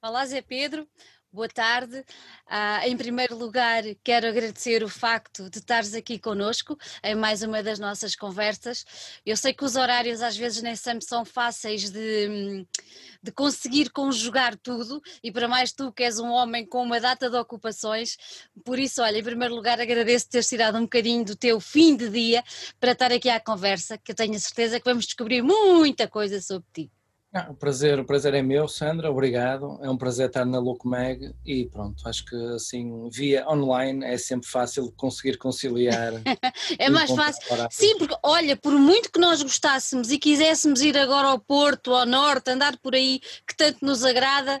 Olá, Zé Pedro. Boa tarde. Ah, em primeiro lugar, quero agradecer o facto de estares aqui conosco em mais uma das nossas conversas. Eu sei que os horários às vezes nem sempre são fáceis de, de conseguir conjugar tudo e para mais tu que és um homem com uma data de ocupações, por isso, olha, em primeiro lugar agradeço teres tirado um bocadinho do teu fim de dia para estar aqui à conversa, que eu tenho a certeza que vamos descobrir muita coisa sobre ti. Não, o, prazer, o prazer é meu, Sandra, obrigado. É um prazer estar na Locomeg e pronto, acho que assim, via online é sempre fácil conseguir conciliar. é mais fácil. Sim, porque olha, por muito que nós gostássemos e quiséssemos ir agora ao Porto, ao Norte, andar por aí, que tanto nos agrada,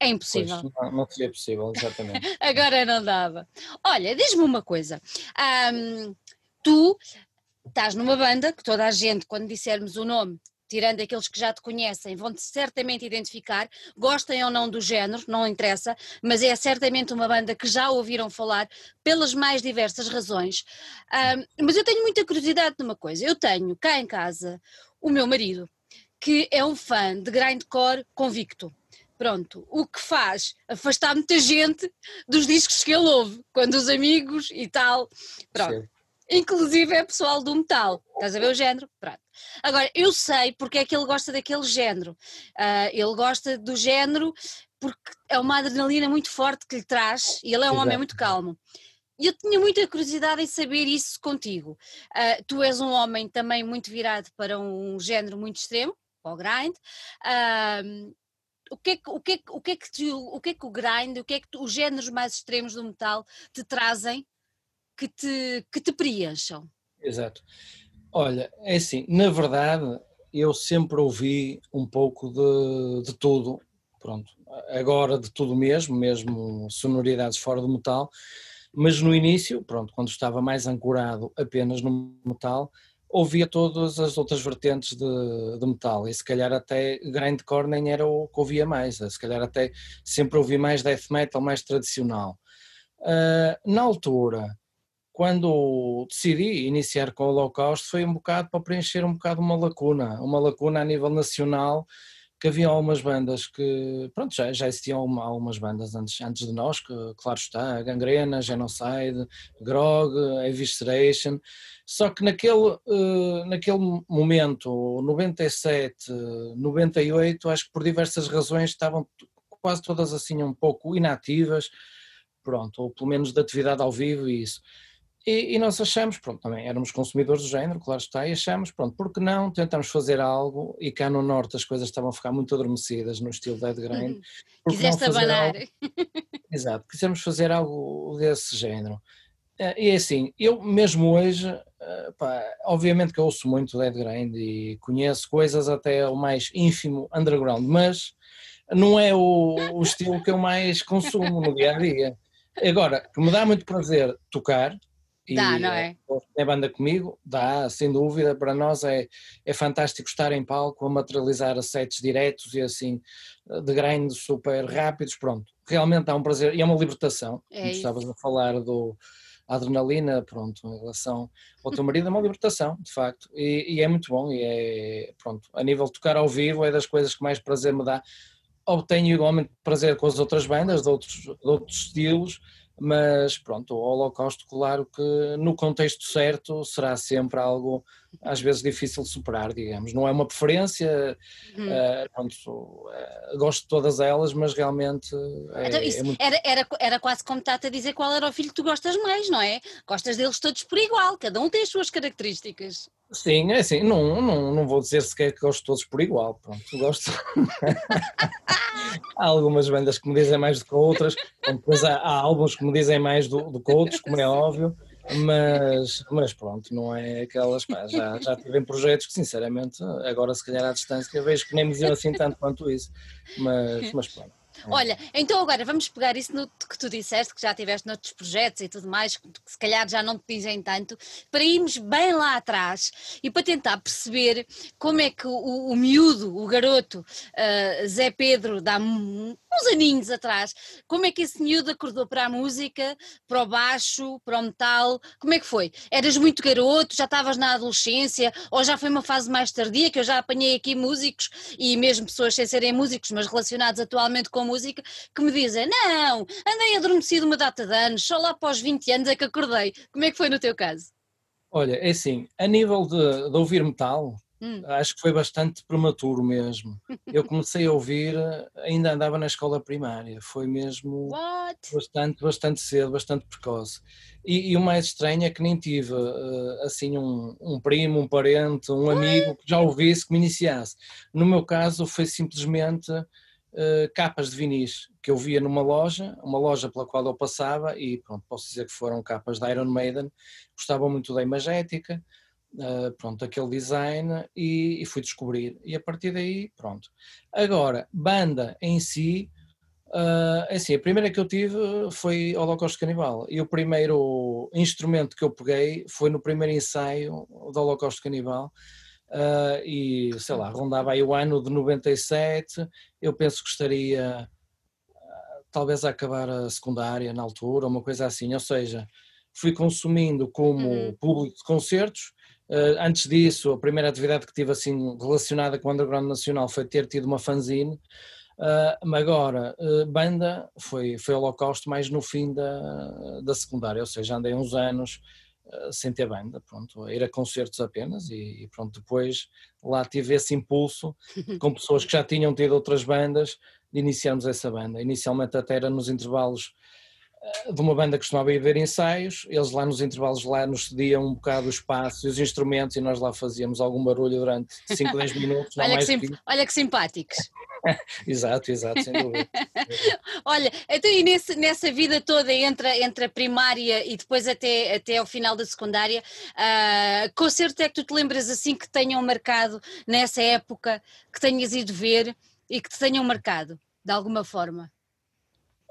é impossível. Pois, não, não seria possível, exatamente. agora não dava. Olha, diz-me uma coisa. Um, tu estás numa banda que toda a gente, quando dissermos o nome, tirando aqueles que já te conhecem, vão-te certamente identificar, gostem ou não do género, não interessa, mas é certamente uma banda que já ouviram falar pelas mais diversas razões. Um, mas eu tenho muita curiosidade numa coisa, eu tenho cá em casa o meu marido, que é um fã de grindcore convicto. Pronto, o que faz afastar muita gente dos discos que ele ouve, quando os amigos e tal. Pronto. Sim inclusive é pessoal do metal. Estás a ver o género? Pronto. Agora, eu sei porque é que ele gosta daquele género. Uh, ele gosta do género porque é uma adrenalina muito forte que lhe traz e ele é um Exato. homem muito calmo. E eu tinha muita curiosidade em saber isso contigo. Uh, tu és um homem também muito virado para um género muito extremo, o grind. Uh, o que, é que, o, que é, o, que é que o que é que o grind, o que é que tu, os géneros mais extremos do metal te trazem que te, que te preencham. Exato. Olha, é assim, na verdade, eu sempre ouvi um pouco de, de tudo, pronto, agora de tudo mesmo, mesmo sonoridades fora do metal, mas no início, pronto, quando estava mais ancorado apenas no metal, ouvia todas as outras vertentes de, de, metal e se calhar até grindcore nem era o que ouvia mais, se calhar até sempre ouvi mais death metal, mais tradicional. Uh, na altura, quando decidi iniciar com o Holocausto foi um bocado para preencher um bocado uma lacuna, uma lacuna a nível nacional, que havia algumas bandas que, pronto, já, já existiam algumas bandas antes, antes de nós, que claro está, Gangrena, Genocide, Grog, Evisceration, só que naquele, uh, naquele momento, 97, 98, acho que por diversas razões estavam quase todas assim um pouco inativas, pronto, ou pelo menos de atividade ao vivo e isso. E, e, nós achamos, pronto, também éramos consumidores do género, claro está, e achamos, pronto, porque não tentamos fazer algo, e cá no Norte as coisas estavam a ficar muito adormecidas no estilo Dead Grind. Quiseste abanar. Algo, exato, quisemos fazer algo desse género. Eh, e é assim, eu mesmo hoje, eh, pá, obviamente que eu ouço muito Dead Grind e conheço coisas até o mais ínfimo underground, mas não é o, o estilo que eu mais consumo no dia a dia. Agora, que me dá muito prazer tocar, Dá, não é? É banda comigo, dá, sem dúvida. Para nós é, é fantástico estar em palco a materializar sets diretos e assim, de grandes super rápidos. Pronto, realmente é um prazer e é uma libertação. É como estavas a falar do adrenalina, pronto, em relação ao teu marido, é uma libertação, de facto. E, e é muito bom. E é, pronto, a nível de tocar ao vivo, é das coisas que mais prazer me dá. Obtenho igualmente prazer com as outras bandas, de outros, de outros estilos mas pronto, o Holocausto, claro que no contexto certo será sempre algo às vezes difícil de superar, digamos. Não é uma preferência, uhum. uh, pronto, uh, gosto de todas elas, mas realmente. É, então, é muito... era, era, era quase como está a dizer qual era o filho que tu gostas mais, não é? Gostas deles todos por igual, cada um tem as suas características. Sim, é assim, não, não, não vou dizer sequer que gosto de todos por igual, pronto, gosto. há algumas bandas que me dizem mais do que outras, depois há, há álbuns que me dizem mais do, do que outros, como é óbvio, mas, mas pronto, não é aquelas. Pá, já, já tive em projetos que, sinceramente, agora se calhar à distância, vejo que nem me diziam assim tanto quanto isso, mas, mas pronto. Olha, então agora vamos pegar isso no que tu disseste, que já tiveste noutros projetos e tudo mais, que se calhar já não te dizem tanto, para irmos bem lá atrás e para tentar perceber como é que o, o miúdo, o garoto, uh, Zé Pedro, um, uns aninhos atrás. Como é que esse miúdo acordou para a música, para o baixo, para o metal? Como é que foi? Eras muito garoto, já estavas na adolescência, ou já foi uma fase mais tardia, que eu já apanhei aqui músicos e mesmo pessoas sem serem músicos, mas relacionados atualmente com música, que me dizem: Não, andei adormecido uma data de anos, só lá após 20 anos é que acordei. Como é que foi no teu caso? Olha, é assim, a nível de, de ouvir metal, Hum. Acho que foi bastante prematuro mesmo. Eu comecei a ouvir, ainda andava na escola primária, foi mesmo What? bastante, bastante cedo, bastante precoce. E, e, o mais estranho é que nem tive uh, assim um, um, primo, um parente, um amigo que já ouvisse que me iniciasse. No meu caso foi simplesmente uh, capas de vinis que eu via numa loja, uma loja pela qual eu passava e pronto, posso dizer que foram capas da Iron Maiden, gostava muito da Imagética, Uh, pronto, aquele design e, e, fui descobrir. E a partir daí, pronto. Agora, banda em si, uh, assim, a primeira que eu tive foi Holocausto Canibal. E o primeiro instrumento que eu peguei foi no primeiro ensaio do Holocausto Canibal. Uh, e sei lá, rondava aí o ano de 97. Eu penso que estaria talvez a acabar a secundária na altura, uma coisa assim. Ou seja, fui consumindo como uhum. público de concertos antes disso, a primeira atividade que tive assim relacionada com o underground nacional foi ter tido uma fanzine. Uh, agora, uh, banda foi, foi holocausto mais no fim da, da secundária, ou seja, andei uns anos sem ter banda, pronto, a ir a concertos apenas e, e, pronto, depois lá tive esse impulso com pessoas que já tinham tido outras bandas de iniciarmos essa banda. Inicialmente até era nos intervalos de uma banda que costumava ir ver ensaios, eles lá nos intervalos lá nos cediam um bocado o espaço e os instrumentos e nós lá fazíamos algum barulho durante 5, 10 minutos. olha, que que... olha que simpáticos. exato, exato, sem dúvida. olha, então e nesse, nessa vida toda entre, entre a primária e depois até, até ao final da secundária, uh, concerto é que tu te lembras assim que tenham marcado nessa época, que tenhas ido ver e que te tenham marcado, de alguma forma?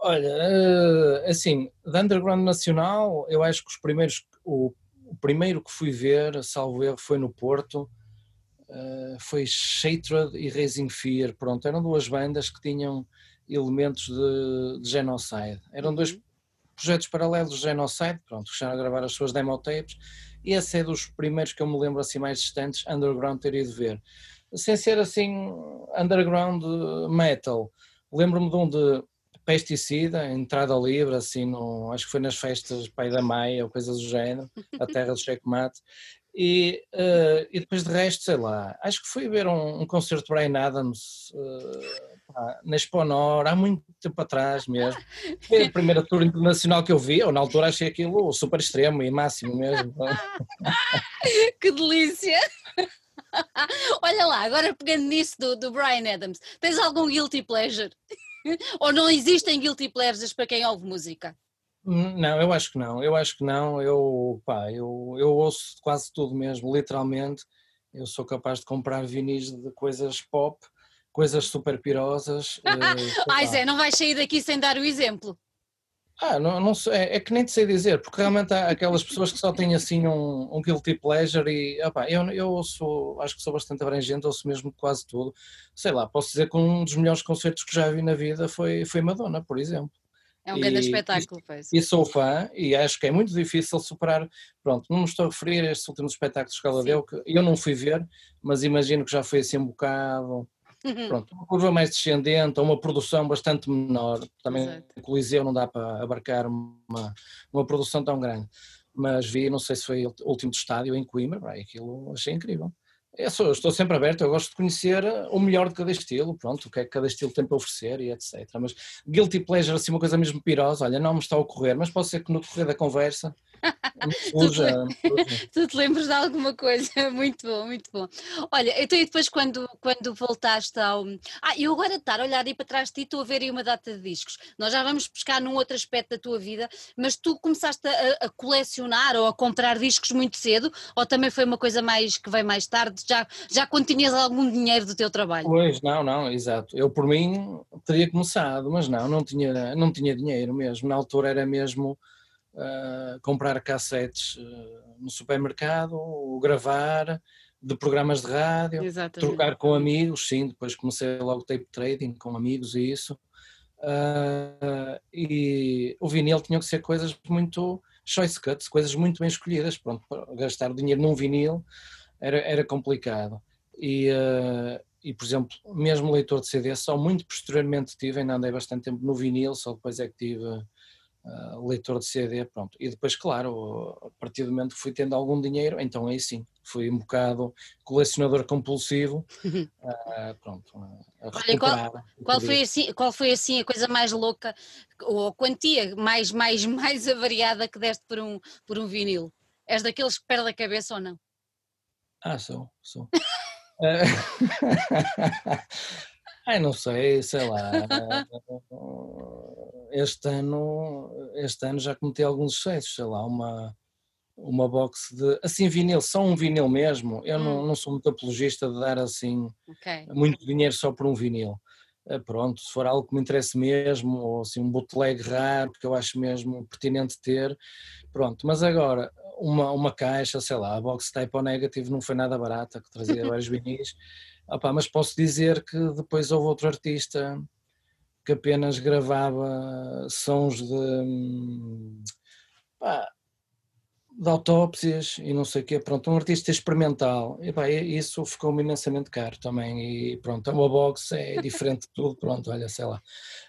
Olha, eh, assim, da Underground Nacional, eu acho que os primeiros, o, o primeiro que fui ver, salvo erro, foi no Porto, uh, foi Shatred e Raising Fear, pronto, eram duas bandas que tinham elementos de, de genocide, eram dois uhum. projetos paralelos de genocide, pronto, fecharam a gravar as suas demo tapes, e esse é dos primeiros que eu me lembro assim mais distantes, underground ter ido ver. Sem ser assim, underground metal, lembro-me de um de pesticida, entrada livre, assim, no, acho que foi nas festas Pai da Maia ou coisa do género, a terra do checkmate. E, uh, e depois de resto, sei lá, acho que fui ver um, um concerto de Brian Adams uh, pá, na Expo Nor, há muito tempo atrás mesmo. Foi a primeira tour internacional que eu vi, ou na altura achei aquilo super extremo e máximo mesmo. que delícia! Olha lá, agora pegando nisso do, do Brian Adams, tens algum guilty pleasure? Ou não existem guilty pleasures para quem ouve música? Hum, não, eu acho que não, eu acho que não, eu, pá, eu, eu ouço quase tudo mesmo, literalmente, eu sou capaz de comprar vinis de coisas pop, coisas super pirosas. Eh, Ai Zé, não vais sair daqui sem dar o exemplo. Ah, não, não sei, é, é, que nem te sei dizer, porque realmente há aquelas pessoas que só têm assim um, um guilty pleasure e opa, eu, eu sou, acho que sou bastante abrangente, ouço mesmo quase tudo. Sei lá, posso dizer que um dos melhores concertos que já vi na vida foi, foi Madonna, por exemplo. É um grande espetáculo, pois. E sou fã e acho que é muito difícil superar. Pronto, não me estou a referir a estes últimos espetáculos que ela Sim. deu, que eu não fui ver, mas imagino que já foi assim um bocado Uhum. Pronto, uma curva mais descendente, ou uma produção bastante menor, também Exato. o Coliseu não dá para abarcar uma, uma produção tão grande, mas vi, não sei se foi o último estádio em Coimbra, bem, aquilo achei incrível. Eu sou, estou sempre aberto, eu gosto de conhecer o melhor de cada estilo, pronto, o que é que cada estilo tem para oferecer e etc. Mas guilty pleasure, assim, uma coisa mesmo pirosa, olha, não me está a ocorrer, mas pode ser que no decorrer da conversa tu, te, tu te lembras de alguma coisa? Muito bom, muito bom. Olha, então e depois quando, quando voltaste ao. Ah, eu agora estar a olhar aí para trás de ti, estou a ver aí uma data de discos. Nós já vamos pescar num outro aspecto da tua vida, mas tu começaste a, a colecionar ou a comprar discos muito cedo, ou também foi uma coisa mais que veio mais tarde, já, já quando tinhas algum dinheiro do teu trabalho? Pois, não, não, exato. Eu por mim teria começado, mas não, não tinha, não tinha dinheiro mesmo. Na altura era mesmo uh, comprar cassetes uh, no supermercado, gravar de programas de rádio, Exatamente. trocar com amigos, sim, depois comecei logo tape trading com amigos e isso. Uh, e o vinil tinha que ser coisas muito choice cuts, coisas muito bem escolhidas. Pronto, gastar dinheiro num vinil era, era complicado. E, uh, e, por exemplo, mesmo leitor de CD, só muito posteriormente tive, ainda andei bastante tempo no vinil, só depois é que tive uh, leitor de CD, pronto. E depois, claro, a partir do momento que fui tendo algum dinheiro, então aí sim, fui um bocado colecionador compulsivo, uh, pronto, Olha, qual, qual, foi assim, qual foi assim a coisa mais louca, ou a quantia mais, mais, mais avariada que deste por um, por um vinil? És daqueles que perde a cabeça ou não? Ah, sou, sou. Ai, não sei, sei lá. Este ano, este ano já cometi alguns excessos, sei lá, uma, uma box de. Assim, vinil, só um vinil mesmo. Eu hum. não, não sou muito apologista de dar assim okay. muito dinheiro só por um vinil. Eh, pronto, se for algo que me interesse mesmo, ou assim um bootleg raro, que eu acho mesmo pertinente ter, pronto. Mas agora, uma, uma caixa, sei lá, a box Type O Negative não foi nada barata, que trazia vários vinis, Opa, mas posso dizer que depois houve outro artista que apenas gravava sons de, pá, de autópsias e não sei o quê, pronto, um artista experimental, e pá, isso ficou-me imensamente caro também, e pronto, uma box é diferente de tudo, pronto, olha, sei lá.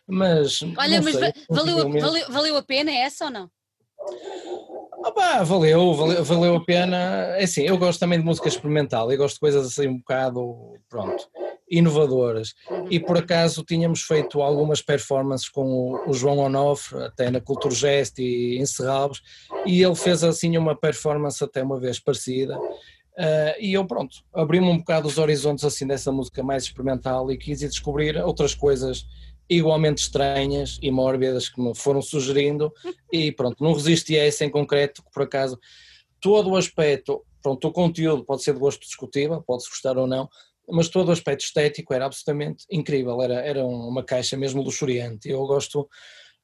Mas, olha, mas sei, valeu, valeu, valeu a pena essa ou não? Opa, valeu, valeu, valeu a pena. É assim, eu gosto também de música experimental, eu gosto de coisas assim um bocado, pronto, inovadoras. E por acaso tínhamos feito algumas performances com o, o João Onofre, até na Cultura Gest e em Serralves, e ele fez assim uma performance até uma vez parecida. Uh, e eu, pronto, abri-me um bocado os horizontes assim dessa música mais experimental e quis ir descobrir outras coisas igualmente estranhas e mórbidas que me foram sugerindo e pronto, não resisti a essa em concreto, que por acaso todo o aspecto, pronto, o conteúdo pode ser de gosto discutível, pode-se gostar ou não, mas todo o aspecto estético era absolutamente incrível, era, era uma caixa mesmo luxuriante, eu gosto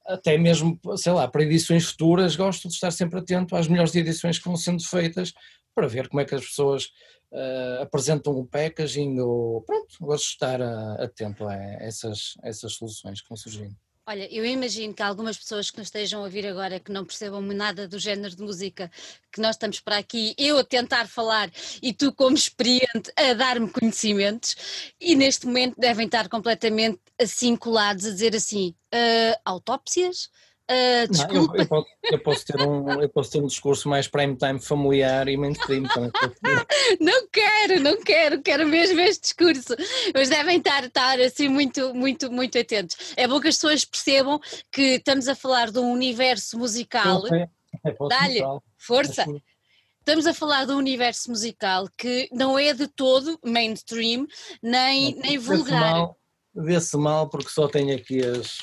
até mesmo, sei lá, para edições futuras, gosto de estar sempre atento às melhores edições que vão sendo feitas para ver como é que as pessoas uh, apresentam o packaging, ou, pronto, gosto de estar uh, atento a essas, essas soluções que vão surgindo. Olha, eu imagino que algumas pessoas que nos estejam a ouvir agora que não percebam nada do género de música que nós estamos para aqui, eu a tentar falar e tu, como experiente, a dar-me conhecimentos, e neste momento devem estar completamente assim colados a dizer assim: uh, autópsias, Uh, não, eu, eu, posso, eu, posso, ter um, eu posso ter um discurso mais prime time familiar e mainstream também. não quero, não quero, quero mesmo este discurso. Mas devem estar, estar assim muito, muito, muito atentos. É bom que as pessoas percebam que estamos a falar de um universo musical. É, Dá-lhe, força! Estamos a falar de um universo musical que não é de todo mainstream, nem, nem vulgar. Vê-se mal, mal porque só tem aqui as,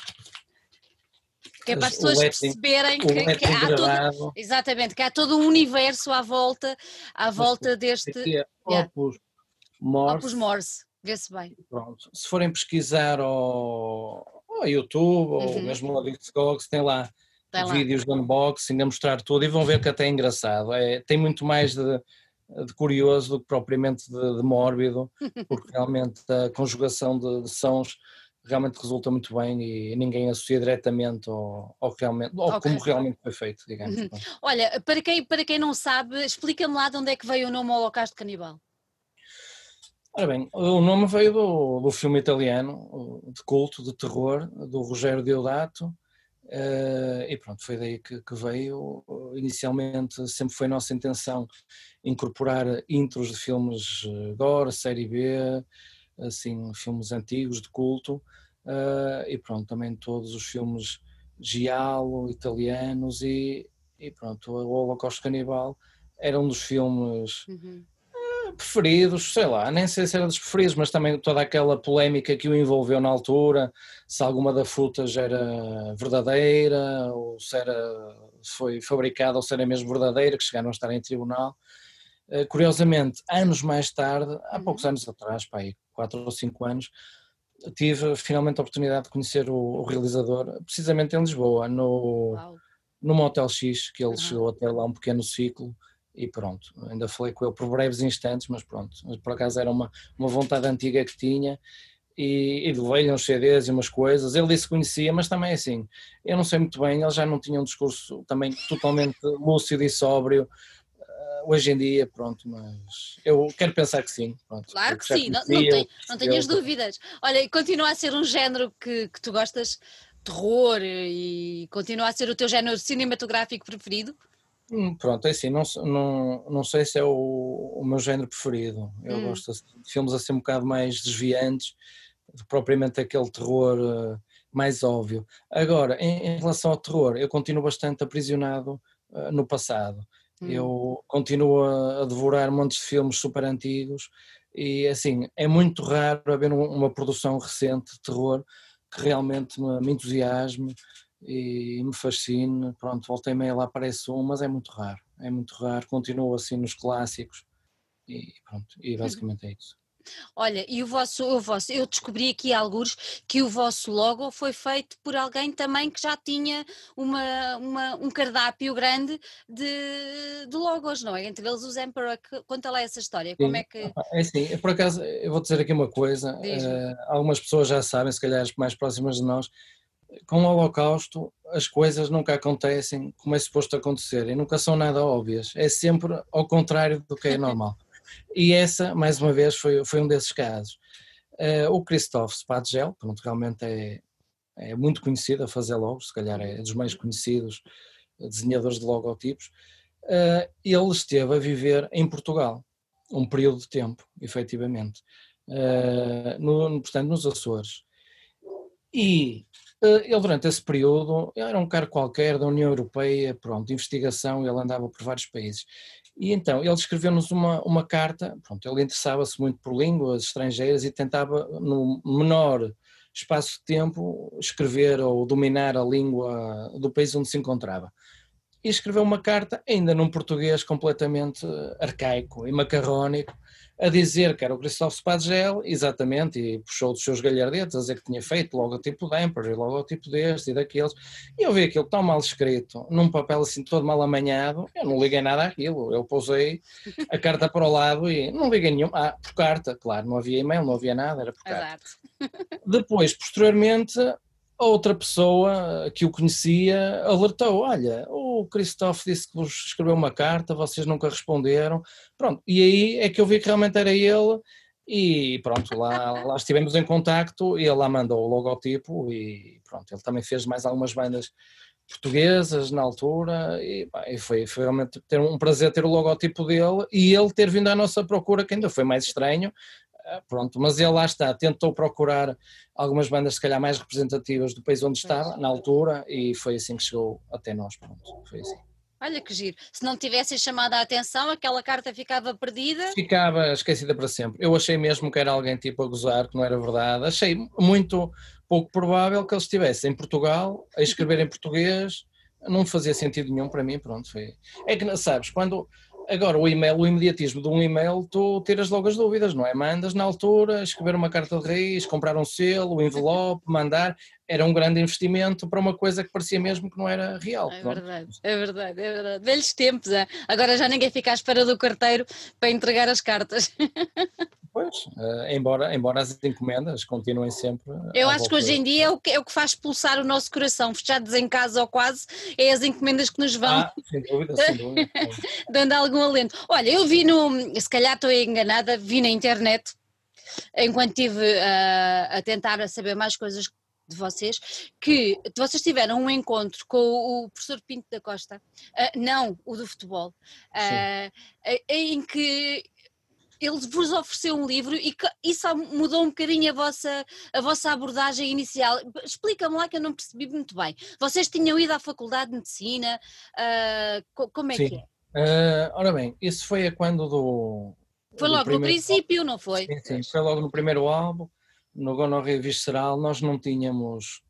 que é para as pessoas perceberem que, que há todo, exatamente, que há todo um universo à volta, à volta deste é Opus Morse. Opus Morse, vê-se bem. Pronto. Se forem pesquisar ao, ao YouTube uhum. ou mesmo ao Discogs, tem lá tem vídeos lá. de unboxing a mostrar tudo e vão ver que até é engraçado. É, tem muito mais de, de curioso do que propriamente de, de mórbido, porque realmente a conjugação de, de sons realmente resulta muito bem e ninguém associa diretamente ao, ao realmente, ao okay. como realmente foi feito, digamos. Uhum. Olha, para quem, para quem não sabe, explica-me lá de onde é que veio o nome Holocausto Canibal. Ora bem, o nome veio do, do filme italiano de culto, de terror, do Rogério Deodato, uh, e pronto, foi daí que, que, veio. Inicialmente sempre foi nossa intenção incorporar intros de filmes eh, gore, série B, assim, filmes antigos de culto, uh, e pronto, também todos os filmes giallo, italianos, e, e pronto, o Holocausto Canibal era um dos filmes uhum. uh, preferidos, sei lá, nem sei se era dos preferidos, mas também toda aquela polémica que o envolveu na altura, se alguma da footage era verdadeira, ou se era foi fabricada ou se era mesmo verdadeira, que chegaram a estar em tribunal. Uh, curiosamente, anos mais tarde, há uhum. poucos anos atrás, pá, aí, quatro ou cinco anos, tive finalmente a oportunidade de conhecer o, o realizador, precisamente em Lisboa, no, no Motel X, que ele uhum. chegou a ter lá um pequeno ciclo e pronto, ainda falei com ele por breves instantes, mas pronto, por acaso era uma, uma vontade antiga que tinha e, e levei-lhe uns CDs e umas coisas. Ele disse que conhecia, mas também assim, eu não sei muito bem, ele já não tinha um discurso também totalmente lúcido e sóbrio. Hoje em dia, pronto, mas eu quero pensar que sim. Pronto, claro que sim, não, não, tem, não tenhas dúvidas. Olha, continua a ser um género que, que tu gostas, terror, e continua a ser o teu género cinematográfico preferido? Hum, pronto, é assim, não, não, não sei se é o, o meu género preferido. Eu hum. gosto de filmes assim um bocado mais desviantes, propriamente aquele terror uh, mais óbvio. Agora, em, em, relação ao terror, eu continuo bastante aprisionado uh, no passado. Hum. Eu continuo a, devorar montes de filmes super antigos e assim, é muito raro haver uma produção recente de terror que realmente me, me entusiasme e me fascina. Pronto, voltei meia lá aparece um, mas é muito raro. É muito raro, continuo assim nos clássicos e pronto, e uhum. basicamente é isso. Olha, e o vosso, o vosso, eu descobri aqui alguns que o vosso logo foi feito por alguém também que já tinha uma, uma um cardápio grande de, de logos, não é? Entre eles os Emperor. Conta lá essa história, como é que. É assim, por acaso, eu vou dizer aqui uma coisa, uh, algumas pessoas já sabem, se calhar as mais próximas de nós, com o Holocausto as coisas nunca acontecem como é suposto acontecer e nunca são nada óbvias, é sempre ao contrário do que é normal. E essa, mais uma vez, foi, foi um desses casos. Uh, o Christophe Spadgel, pronto, realmente é, é muito conhecido a fazer logos, se calhar é dos mais conhecidos desenhadores de logotipos, uh, ele esteve a viver em Portugal, um período de tempo, efetivamente, uh, no, portanto nos Açores. E ele, durante esse período, era um cargo qualquer da União Europeia, pronto, investigação, ele andava por vários países. E então, ele escreveu-nos uma, uma carta, pronto, ele interessava-se muito por línguas estrangeiras e tentava, no menor espaço de tempo, escrever ou dominar a língua do país onde se encontrava. E escreveu uma carta, ainda num português completamente arcaico e macarrónico, a dizer que era o Christophe Spadgel, exatamente, e puxou dos seus galhardetes a dizer que tinha feito logotipo de Emperor, logotipo deste e daqueles, e eu vi aquilo tão mal escrito, num papel assim todo mal amanhado, eu não liguei nada àquilo, eu pousei a carta para o lado e não liguei nenhum, ah, por carta, claro, não havia e-mail, não havia nada, era por carta. Exato. Depois, posteriormente, outra pessoa que o conhecia alertou: olha, o Christophe disse que vos escreveu uma carta, vocês nunca responderam. Pronto, e aí é que eu vi que realmente era ele. E pronto, lá, lá estivemos em contacto e ele lá mandou o logotipo e pronto, ele também fez mais algumas bandas portuguesas na altura e, e foi, foi, realmente ter um prazer ter o logotipo dele e ele ter vindo à nossa procura, que ainda foi mais estranho, pronto, mas ele lá está, tentou procurar algumas bandas se calhar mais representativas do país onde estava, na altura, e foi assim que chegou até nós, pronto, foi assim. Olha que giro, se não tivessem chamado a atenção, aquela carta ficava perdida? Ficava esquecida para sempre. Eu achei mesmo que era alguém tipo a gozar, que não era verdade, achei muito pouco provável que ele estivesse em Portugal, a escrever em português, não fazia sentido nenhum para mim, pronto, foi... É que, sabes, quando Agora, o e-mail, o imediatismo de um e-mail, tu tiras logo as dúvidas, não é? Mandas na altura, escrever uma carta de raiz, comprar um selo, um envelope, mandar, era um grande investimento para uma coisa que parecia mesmo que não era real. É verdade, é verdade, é verdade. Velhos tempos, é? agora já ninguém fica à espera do carteiro para entregar as cartas. Pois, uh, embora, embora as encomendas continuem sempre. Eu acho que hoje em dia é o que, é o que faz pulsar o nosso coração, fechados em casa ou quase, é as encomendas que nos vão. Ah, sem dúvida, sem dúvida. dando algum alento. Olha, eu vi no. Se calhar estou enganada, vi na internet, enquanto estive uh, a tentar saber mais coisas de vocês, que vocês tiveram um encontro com o professor Pinto da Costa, uh, não o do futebol, uh, em que ele vos ofereceu um livro e isso mudou um bocadinho a vossa, a vossa abordagem inicial. Explica-me lá que eu não percebi muito bem. Vocês tinham ido à Faculdade de Medicina, uh, como é Sim. que é? Uh, ora bem, isso foi a quando do. Foi do logo no princípio, não foi? Sim, sim, foi logo no primeiro álbum, no Gonorreia Visceral, nós não tínhamos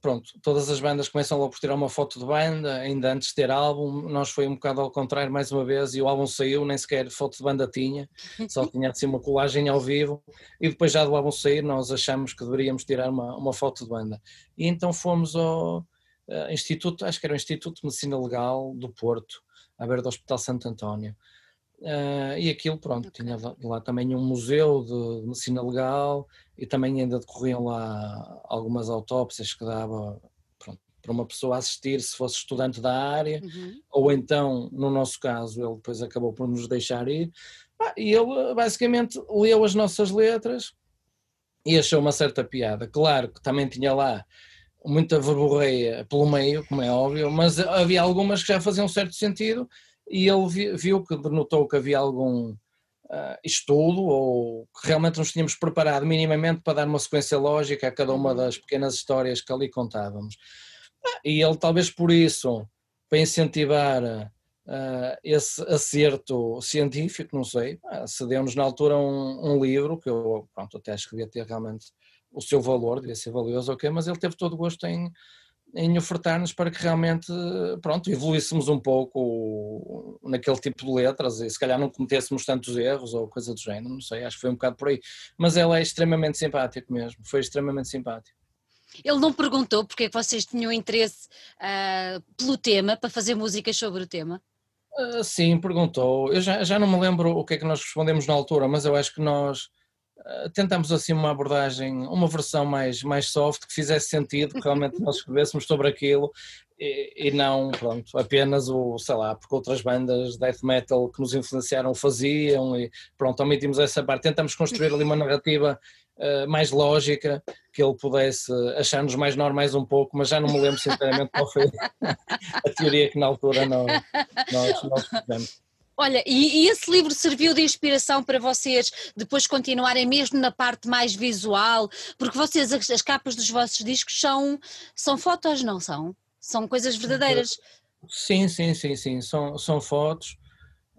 pronto, todas as bandas começam logo por tirar uma foto de banda, ainda antes de ter álbum, nós foi um bocado ao contrário mais uma vez, e o álbum saiu, nem sequer foto de banda tinha, só tinha assim uma colagem ao vivo, e depois já do álbum sair nós achamos que deveríamos tirar uma, uma foto de banda. E então fomos ao uh, Instituto, acho que era o Instituto de Medicina Legal do Porto, à beira do Hospital Santo António. Uh, e aquilo, pronto, okay. tinha lá também um museu de, medicina legal e também ainda decorriam lá algumas autópsias que dava pronto, para uma pessoa assistir se fosse estudante da área, uhum. ou então, no nosso caso, ele depois acabou por nos deixar ir. Ah, e ele basicamente leu as nossas letras e achou uma certa piada. Claro que também tinha lá muita verborreia pelo meio, como é óbvio, mas havia algumas que já faziam certo sentido e ele viu que denotou que havia algum uh, estudo ou que realmente nos tínhamos preparado minimamente para dar uma sequência lógica a cada uma uhum. das pequenas histórias que ali contávamos. Ah, e ele talvez por isso, para incentivar uh, esse acerto científico, não sei, uh, cedeu-nos na altura um, um, livro que eu pronto, até acho que devia ter realmente o seu valor, devia ser valioso, ok, mas ele teve todo o gosto em em ofertar-nos para que realmente, pronto, evoluíssemos um pouco naquele tipo de letras e se calhar não cometêssemos tantos erros ou coisa do género, não sei, acho que foi um bocado por aí. Mas ela é extremamente simpático mesmo, foi extremamente simpático. Ele não perguntou porque é que vocês tinham interesse uh, pelo tema, para fazer músicas sobre o tema? Uh, sim, perguntou. Eu já, já não me lembro o que é que nós respondemos na altura, mas eu acho que nós eh, tentamos assim uma abordagem, uma versão mais, mais soft, que fizesse sentido, que realmente nós escrevêssemos sobre aquilo e, e, não, pronto, apenas o, sei lá, porque outras bandas death metal que nos influenciaram faziam e pronto, omitimos essa parte, tentamos construir ali uma narrativa uh, mais lógica, que ele pudesse achar-nos mais normais um pouco, mas já não me lembro sinceramente qual foi a teoria que na altura nós, nós, nós fizemos. Olha, e, e, esse livro serviu de inspiração para vocês depois continuarem mesmo na parte mais visual? Porque vocês, as, as, capas dos vossos discos são, são fotos, não são? São coisas verdadeiras. Sim, sim, sim, sim, são, são fotos.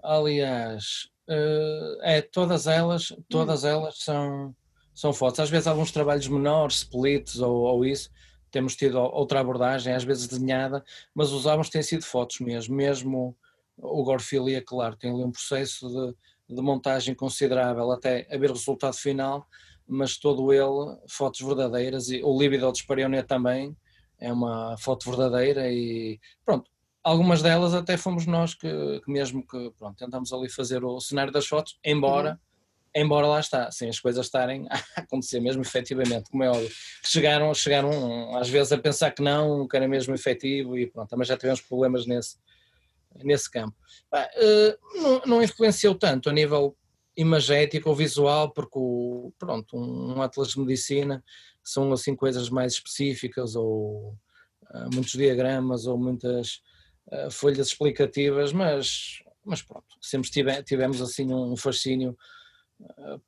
Aliás, uh, é, todas elas, todas hum. elas são, são fotos. Às vezes alguns trabalhos menores, splits ou, ou isso, temos tido outra abordagem, às vezes desenhada, mas os álbuns têm sido fotos mesmo, mesmo o Gorfilia, claro, tem ali um processo de, de montagem considerável até haver resultado final, mas todo ele, fotos verdadeiras, e o Líbido de Sparionia também é uma foto verdadeira e pronto, algumas delas até fomos nós que, que mesmo que pronto, tentamos ali fazer o cenário das fotos, embora uhum embora lá está, sem as coisas estarem a acontecer mesmo efetivamente, como é óbvio. Chegaram, chegaram às vezes a pensar que não, que era mesmo efetivo e pronto, mas já tivemos problemas nesse, nesse campo. Eh, não, não influenciou tanto a nível imagético ou visual, porque o, pronto, um, um atlas de medicina são assim coisas mais específicas ou uh, muitos diagramas ou muitas uh, folhas explicativas, mas, mas pronto, sempre tive, tivemos assim um fascínio, uh,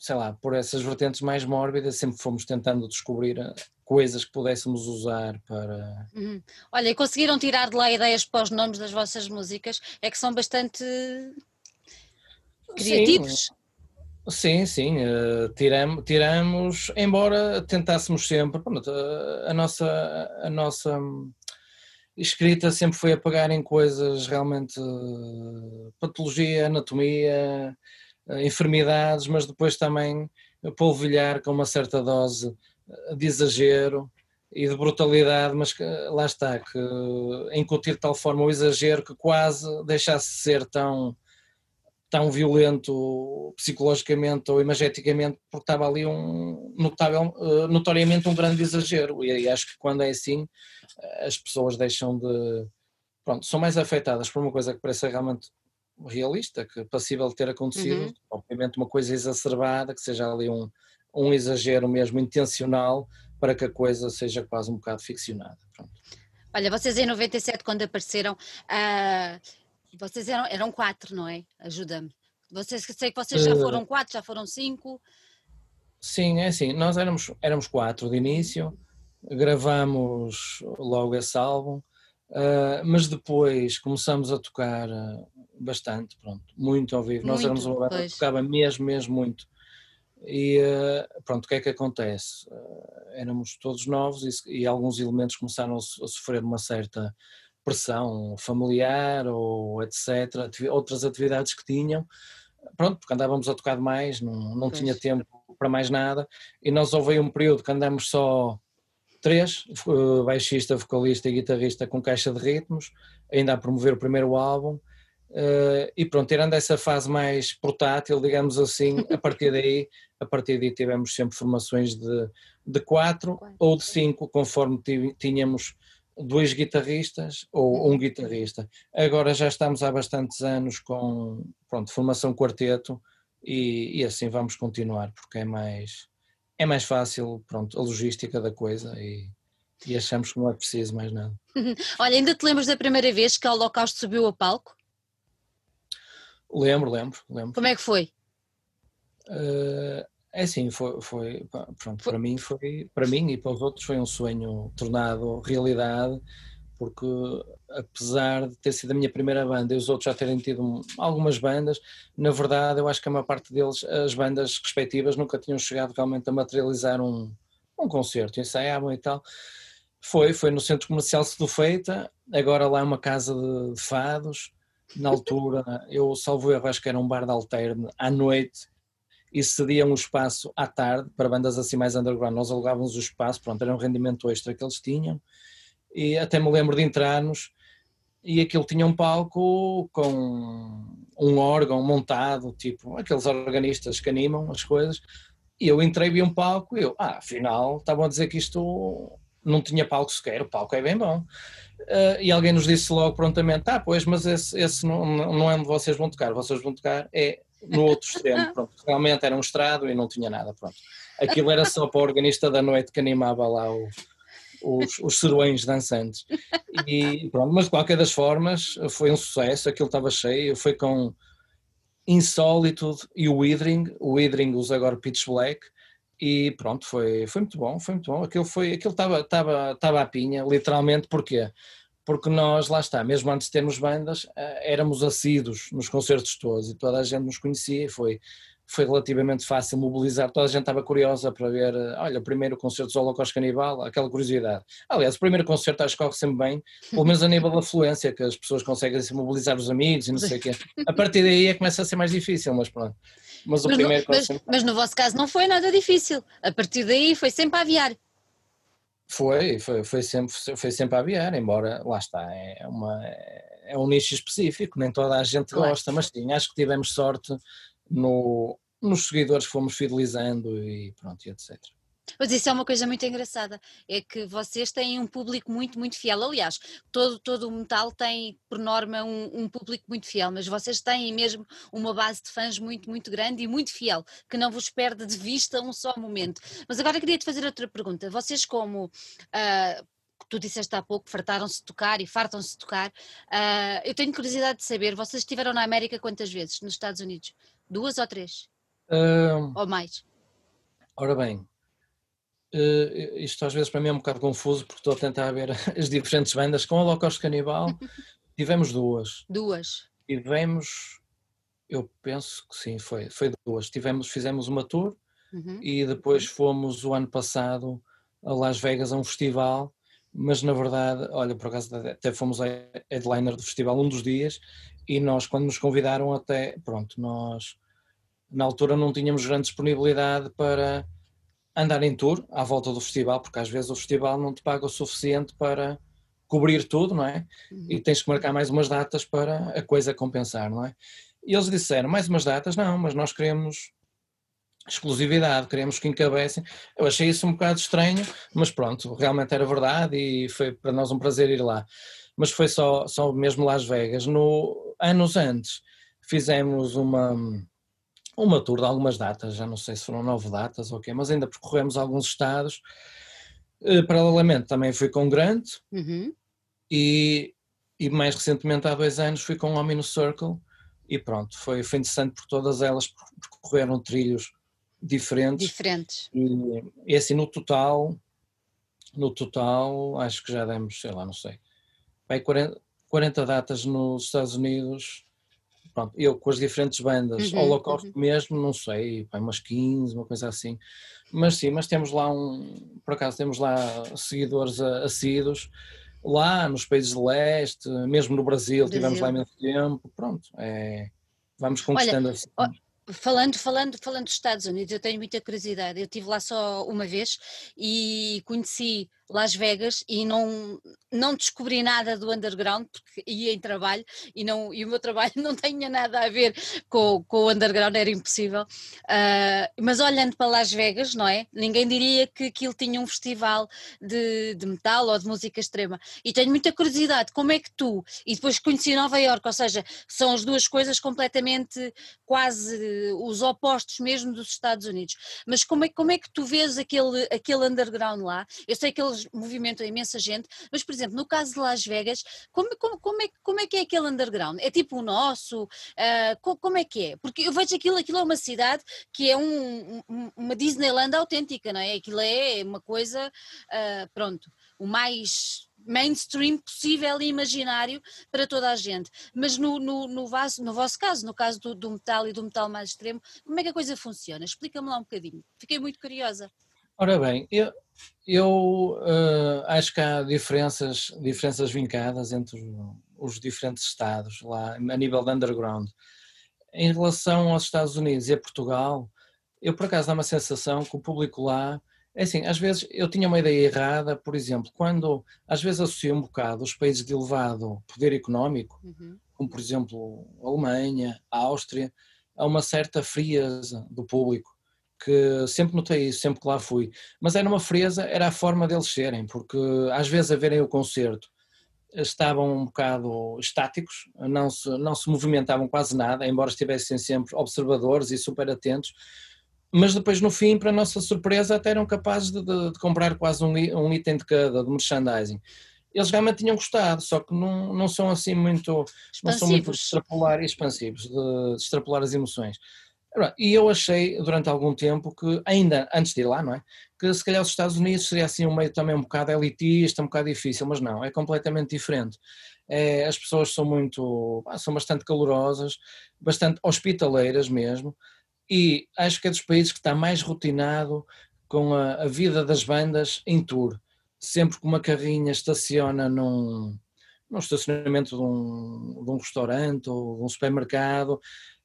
sei lá, por essas vertentes mais mórbidas, sempre fomos tentando descobrir coisas que pudéssemos usar para. Uhum. Olha, e conseguiram tirar de lá ideias para os nomes das vossas músicas? É que são bastante criativos. Sim, sim, sim. Uh, tiramos, tiramos, embora tentássemos sempre, pronto, a, a nossa, a nossa escrita sempre foi a pegar em coisas realmente patologia, anatomia, enfermidades, mas depois também polvilhar com uma certa dose de exagero e de brutalidade, mas que, lá está, que incutir de tal forma o exagero que quase deixasse de ser tão, tão violento psicologicamente ou imageticamente, porque estava ali um notável, eh, notoriamente um grande exagero, e, e acho que quando é assim as pessoas deixam de, pronto, são mais afetadas por uma coisa que parece realmente realista, que passível de ter acontecido, uhum. obviamente uma coisa exacerbada, que seja ali um, um exagero mesmo intencional para que a coisa seja quase um bocado ficcionada. Pronto. Olha, vocês em 97, quando apareceram, uh, vocês eram, eram quatro, não é? Ajuda-me. Vocês, sei que vocês já foram quatro, já foram cinco. Sim, é assim, nós éramos, éramos quatro de início, gravamos logo esse álbum, uh, mas depois começamos a tocar bastante, pronto, muito ao vivo. Muito, nós éramos uma banda que tocava mesmo, mesmo muito. E eh, pronto, o que é que acontece? Eh, éramos todos novos e, e alguns elementos começaram a, sofrer uma certa pressão familiar ou etc, outras atividades que tinham, pronto, porque andávamos a tocar demais, não, não tinha tempo para mais nada, e nós houve um período que andamos só três, baixista, vocalista e guitarrista com caixa de ritmos, ainda a promover o primeiro álbum, Uh, e pronto, tirando essa fase mais portátil, digamos assim, a partir daí, a partir daí tivemos sempre formações de, de quatro, quatro. ou de cinco, conforme tínhamos dois guitarristas ou um guitarrista. Agora já estamos há bastantes anos com pronto, formação quarteto e, e assim vamos continuar, porque é mais, é mais fácil, pronto, a logística da coisa e, e achamos que não é preciso mais nada. Olha, ainda te lembras da primeira vez que a Holocausto subiu a palco? Lembro, lembro, lembro. Como é que foi? Uh, é assim, foi, foi, pronto, foi, para mim foi, para mim e para os outros foi um sonho tornado realidade, porque apesar de ter sido a minha primeira banda e os outros já terem tido algumas bandas, na verdade eu acho que a maior parte deles, as bandas respectivas, nunca tinham chegado realmente a materializar um, um concerto, ensaiavam e tal. Foi, foi no Centro Comercial Sedufeita, agora lá é uma casa de, de fados, na altura, eu salvo erro, acho que era um bar de alterno, à noite, e cediam um espaço à tarde para bandas assim mais underground. Nós alugávamos o espaço, pronto, era um rendimento extra que eles tinham, e até me lembro de entrarmos e aquilo tinha um palco com um órgão montado, tipo aqueles organistas que animam as coisas, e eu entrei vi um palco e eu, ah, afinal, estavam a dizer que isto não tinha palco sequer, o palco é bem bom. Uh, e alguém nos disse logo prontamente: ah, pois, mas esse, esse não, não é onde vocês vão tocar, vocês vão tocar é no outro extremo. Pronto, realmente era um estrado e não tinha nada. Pronto. Aquilo era só para o organista da noite que animava lá o, os, os serões dançantes. E, pronto, mas de qualquer das formas foi um sucesso, aquilo estava cheio, foi com Insolitude e o Withering, o Withering usa agora Pitch Black, e pronto, foi, foi muito bom, foi muito bom. Aquilo foi, aquilo estava, estava, estava à pinha, literalmente, porquê? Porque nós, lá está, mesmo antes de termos bandas, eh, éramos assíduos nos concertos todos e toda a gente nos conhecia, foi, foi relativamente fácil mobilizar, toda a gente estava curiosa para ver, eh, olha, o primeiro concerto do Holocausto Canibal, aquela curiosidade. Aliás, o primeiro concerto acho que corre sempre bem, pelo menos a nível da afluência, que as pessoas conseguem se mobilizar os amigos e não sei o quê. A partir daí é que começa a ser mais difícil, mas pronto. Mas, mas, no, mas, mas, no vosso caso não foi nada difícil. A partir daí foi sempre a aviar. Foi, foi, foi, sempre, foi sempre a aviar, embora lá está, é, uma, é um nicho específico, nem toda a gente claro. gosta, mas sim, acho que tivemos sorte no, nos seguidores que fomos fidelizando e pronto, e etc. Mas isso é uma coisa muito engraçada, é que vocês têm um público muito, muito fiel. Aliás, todo, todo o metal tem, por norma, um, um, público muito fiel, mas vocês têm mesmo uma base de fãs muito, muito grande e muito fiel, que não vos perde de vista um só momento. Mas agora queria te fazer outra pergunta. Vocês, como. Uh, tu disseste há pouco, fartaram-se de tocar e fartam-se de tocar. Uh, eu tenho curiosidade de saber, vocês estiveram na América quantas vezes? Nos Estados Unidos? Duas ou três? Um, ou mais? Ora bem, Uh, isto às vezes para mim é um bocado confuso porque estou a tentar ver as diferentes bandas. Com o Holocausto Canibal tivemos duas. Duas. Tivemos, eu penso que sim, foi, foi duas. Tivemos, fizemos uma tour uhum. e depois fomos o ano passado a Las Vegas a um festival, mas na verdade, olha, por acaso até fomos a headliner do festival um dos dias e nós quando nos convidaram até, pronto, nós na altura não tínhamos grande disponibilidade para andar em tour à volta do festival, porque às vezes o festival não te paga o suficiente para cobrir tudo, não é? Uhum. E tens que marcar mais umas datas para a coisa compensar, não é? E eles disseram, mais umas datas? Não, mas nós queremos exclusividade, queremos que encabecem. Eu achei isso um bocado estranho, mas pronto, realmente era verdade e foi para nós um prazer ir lá. Mas foi só, só mesmo Las Vegas. No, anos antes fizemos uma uma tour de algumas datas, já não sei se foram nove datas ou okay, mas ainda percorremos alguns estados. Uh, paralelamente também fui com Grant uhum. e, e mais recentemente há dois anos fui com Homem no Circle e pronto, foi, foi interessante porque todas elas percorreram trilhos diferentes. Diferentes. E, e assim, no total, no total, acho que já demos, sei lá, não sei, vai 40, 40 datas nos Estados Unidos pronto, eu com as diferentes bandas, uhum, Holocausto uhum. mesmo, não sei, pá, umas 15, uma coisa assim, mas sim, mas temos lá um, por acaso temos lá seguidores assíduos, lá nos países de leste, mesmo no Brasil, Brasil. tivemos lá imenso tempo, pronto, é, vamos conquistando Olha, assim. Falando, falando, falando dos Estados Unidos, eu tenho muita curiosidade. Eu estive lá só uma vez e conheci Las Vegas e não, não descobri nada do underground porque ia em trabalho e, não, e o meu trabalho não tinha nada a ver com, com o underground, era impossível. Uh, mas olhando para Las Vegas, não é? Ninguém diria que aquilo tinha um festival de, de metal ou de música extrema. E tenho muita curiosidade, como é que tu, e depois conheci Nova York, ou seja, são as duas coisas completamente quase os opostos mesmo dos Estados Unidos. Mas como é, como é que tu vês aquele, aquele underground lá? Eu sei que eles movimentam imensa gente, mas por exemplo, no caso de Las Vegas, como, como, como, é, como é que é aquele underground? É tipo o nosso? Uh, como é que é? Porque eu vejo aquilo, aquilo é uma cidade que é um, um, uma Disneyland autêntica, não é? Aquilo é uma coisa, uh, pronto, o mais mainstream possível e imaginário para toda a gente. Mas no, no, no, vaso, no vosso caso, no caso do, do, metal e do metal mais extremo, como é que a coisa funciona? Explica-me lá um bocadinho. Fiquei muito curiosa. Ora bem, eu, eu uh, acho que há diferenças, diferenças vincadas entre os diferentes estados lá a nível de underground. Em relação aos Estados Unidos e a Portugal, eu por acaso dá uma sensação que o público lá é assim, às vezes eu tinha uma ideia errada, por exemplo, quando às vezes associo um bocado os países de elevado poder económico, uhum. como por exemplo a Alemanha, a Áustria, a uma certa frieza do público, que sempre notei isso, sempre que lá fui. Mas era uma frieza, era a forma deles serem, porque às vezes a verem o concerto estavam um bocado estáticos, não se, não se movimentavam quase nada, embora estivessem sempre observadores e super atentos, mas depois no fim, para nossa surpresa, até eram capazes de, de, de comprar quase um, um, item de cada, de merchandising. Eles realmente tinham gostado, só que não, não são assim muito, não são muito extrapolar expansivos, de, de extrapolar as emoções. E eu achei durante algum tempo que, ainda antes de ir lá, não é? Que se calhar os Estados Unidos seria assim um meio também um bocado elitista, um bocado difícil, mas não, é completamente diferente. É, as pessoas são muito, são bastante calorosas, bastante hospitaleiras mesmo, e acho que é dos países que está mais rotinado com a, a vida das bandas em tour. Sempre que uma carrinha estaciona num, num estacionamento de um, de um restaurante ou de um supermercado,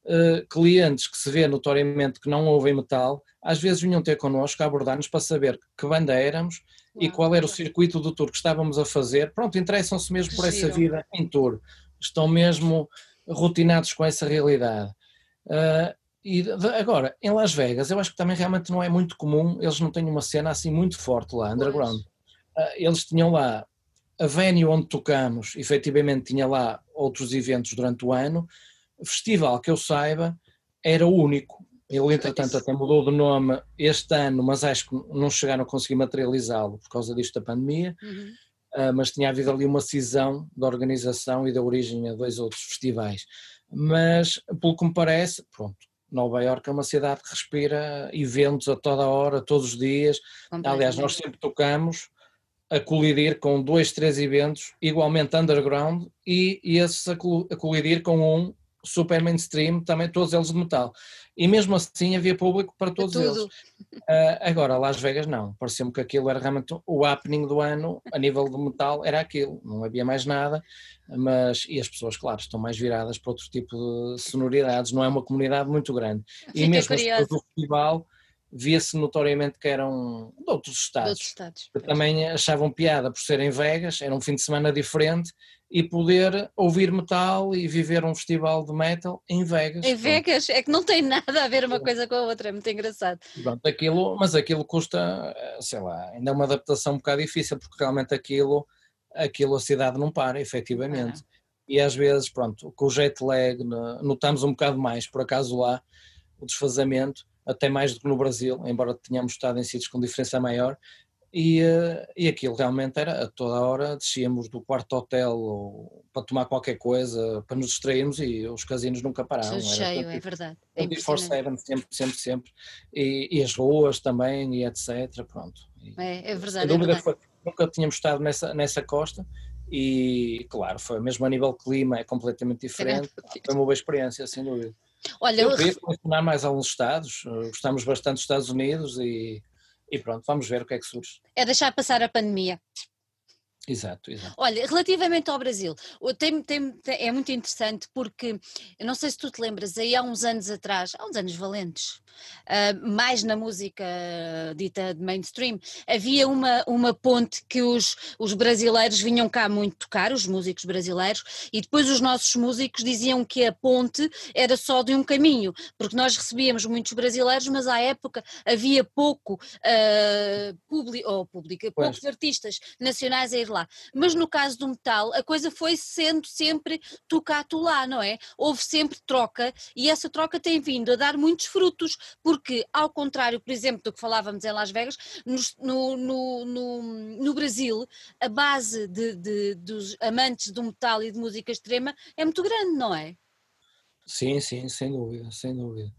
uh, clientes que se vê notoriamente que não ouvem metal, às vezes vinham ter connosco a abordar-nos para saber que banda éramos e qual era o circuito do tour que estávamos a fazer. Pronto, interessam-se mesmo por essa vida em tour. Estão mesmo rotinados com essa realidade. Uh, e agora, em Las Vegas, eu acho que também realmente não é muito comum, eles não têm uma cena assim muito forte lá, underground. Pois. Ah, eles tinham lá a venue onde tocamos, efetivamente tinha lá outros eventos durante o ano. Festival, que eu saiba, era o único. Ele, entretanto, até mudou de nome este ano, mas acho que não chegaram a conseguir materializá-lo por causa disto da pandemia. Uhum. Uh, mas tinha havido ali uma cisão da organização e da origem a dois outros festivais. Mas, pelo que me parece, pronto, Nova Iorque é uma cidade que respira eventos a toda hora, todos os dias. Aliás, nós sempre tocamos a colidir com dois, três eventos igualmente underground e, e esses a, colidir com um super mainstream, também todos eles de metal. E mesmo assim havia público para todos eles. Uh, agora, Las Vegas não, pareceu-me que aquilo era realmente o happening do ano, a nível de metal era aquilo, não havia mais nada, mas, e as pessoas, claro, estão mais viradas para outro tipo de sonoridades, não é uma comunidade muito grande. Fica e mesmo curioso. do festival via-se notoriamente que eram de outros estados, de outros estados que também achavam piada por serem Vegas, era um fim de semana diferente e poder ouvir metal e viver um festival de metal em Vegas. Em Vegas, é que não tem nada a ver uma coisa com a outra, é muito engraçado. Pronto, aquilo, mas aquilo custa, sei lá, ainda é uma adaptação um bocado difícil, porque realmente aquilo, aquilo a cidade não para, efetivamente. Ah. E às vezes, pronto, com o jet lag notamos um bocado mais, por acaso lá, o desfazamento, até mais do que no Brasil, embora tenhamos estado em sítios com diferença maior, e, eh, e aquilo realmente era a toda hora descíamos do quarto hotel para tomar qualquer coisa, para nos distrairmos e os casinos nunca paravam. Cheio, era é verdade. É 24-7, sempre, sempre, sempre. E, e, as ruas também, e etc. Pronto. É, é verdade. é verdade. Foi, nunca tínhamos estado nessa, nessa costa e, claro, foi mesmo a nível clima, é completamente diferente. É foi uma boa experiência, sem dúvida. Olha, eu queria mencionar mais alguns estados, eh, gostamos bastante dos Estados Unidos e e pronto, vamos ver o que é que surge. É deixar passar a pandemia. Exato, exato. Olha, relativamente ao Brasil, tem, tem, tem, é muito interessante porque, não sei se tu te lembras, aí há uns anos atrás, há uns anos valentes, uh, mais na música dita de mainstream, havia uma, uma ponte que os, os brasileiros vinham cá muito tocar, os músicos brasileiros, e depois os nossos músicos diziam que a ponte era só de um caminho, porque nós recebíamos muitos brasileiros, mas à época havia pouco uh, público, ou público, poucos artistas nacionais a ir lá. Mas no caso do metal, a coisa foi sendo sempre tu lá, não é? Houve sempre troca e essa troca tem vindo a dar muitos frutos, porque ao contrário, por exemplo, do que falávamos em Las Vegas, no, no, no, no Brasil, a base de, de, dos amantes do metal e de música extrema é muito grande, não é? Sim, sim, sem dúvida, sem dúvida.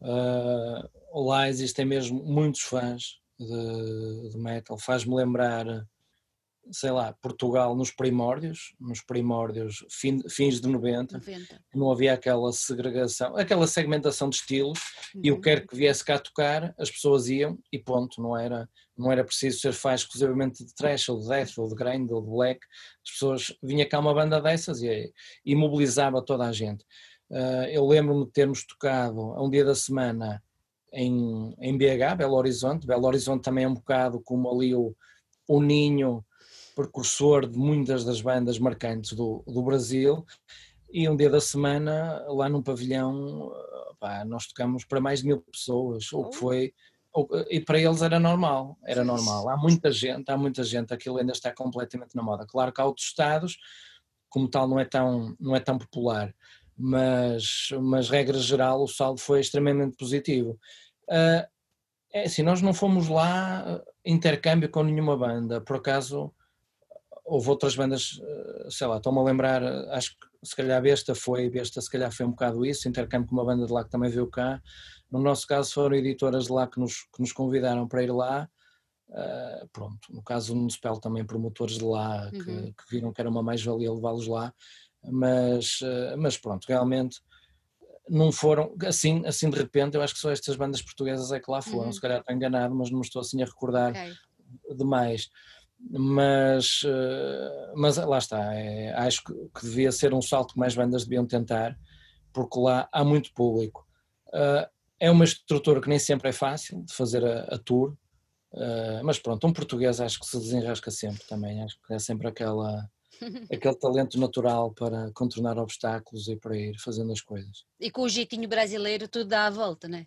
Uh, lá existem mesmo muitos fãs de, de metal, faz-me lembrar sei lá, Portugal nos primórdios, nos primórdios fin, fins de 90, 90, não havia aquela segregação, aquela segmentação de estilos uhum. e o que quer que viesse cá tocar, as pessoas iam e ponto, não era, não era preciso ser faz exclusivamente de trash ou de death ou de grind ou de black, as pessoas, vinha cá uma banda dessas e, e mobilizava toda a gente. Uh, eu lembro-me de termos tocado a um dia da semana em, em BH, Belo Horizonte, Belo Horizonte também é um bocado como ali o, o ninho precursor de muitas das bandas marcantes do, do Brasil, e um dia da semana, lá num pavilhão, pá, nós tocamos para mais de mil pessoas, o que oh. foi, e para eles era normal, era normal. Há muita gente, há muita gente, aquilo ainda está completamente na moda. Claro que há outros estados, como tal, não é tão, não é tão popular, mas, mas regra geral, o saldo foi extremamente positivo. Uh, é assim, nós não fomos lá intercâmbio com nenhuma banda, por acaso houve outras bandas, eh, sei lá, estou-me a lembrar, eh, acho que se calhar Besta foi, Besta se calhar foi um bocado isso, intercâmbio com uma banda de lá que também veio cá. No nosso caso foram editoras de lá que nos, que nos convidaram para ir lá. Uh, pronto, no caso do Municipal também promotores de lá que, uhum. que viram que era uma mais-valia levá-los lá, mas, uh, mas pronto, realmente não foram, assim, assim de repente, eu acho que só estas bandas portuguesas é que lá foram, uhum. se calhar estou enganado, mas não me estou assim a recordar okay. demais mas, eh, mas lá está, é, acho que, devia ser um salto que mais bandas deviam tentar, porque lá há muito público. Uh, é uma estrutura que nem sempre é fácil de fazer a, a tour, uh, mas pronto, um português acho que se desenrasca sempre também, acho que é sempre aquela, aquele talento natural para contornar obstáculos e para ir fazendo as coisas. E com o jeitinho brasileiro tudo dá a volta, não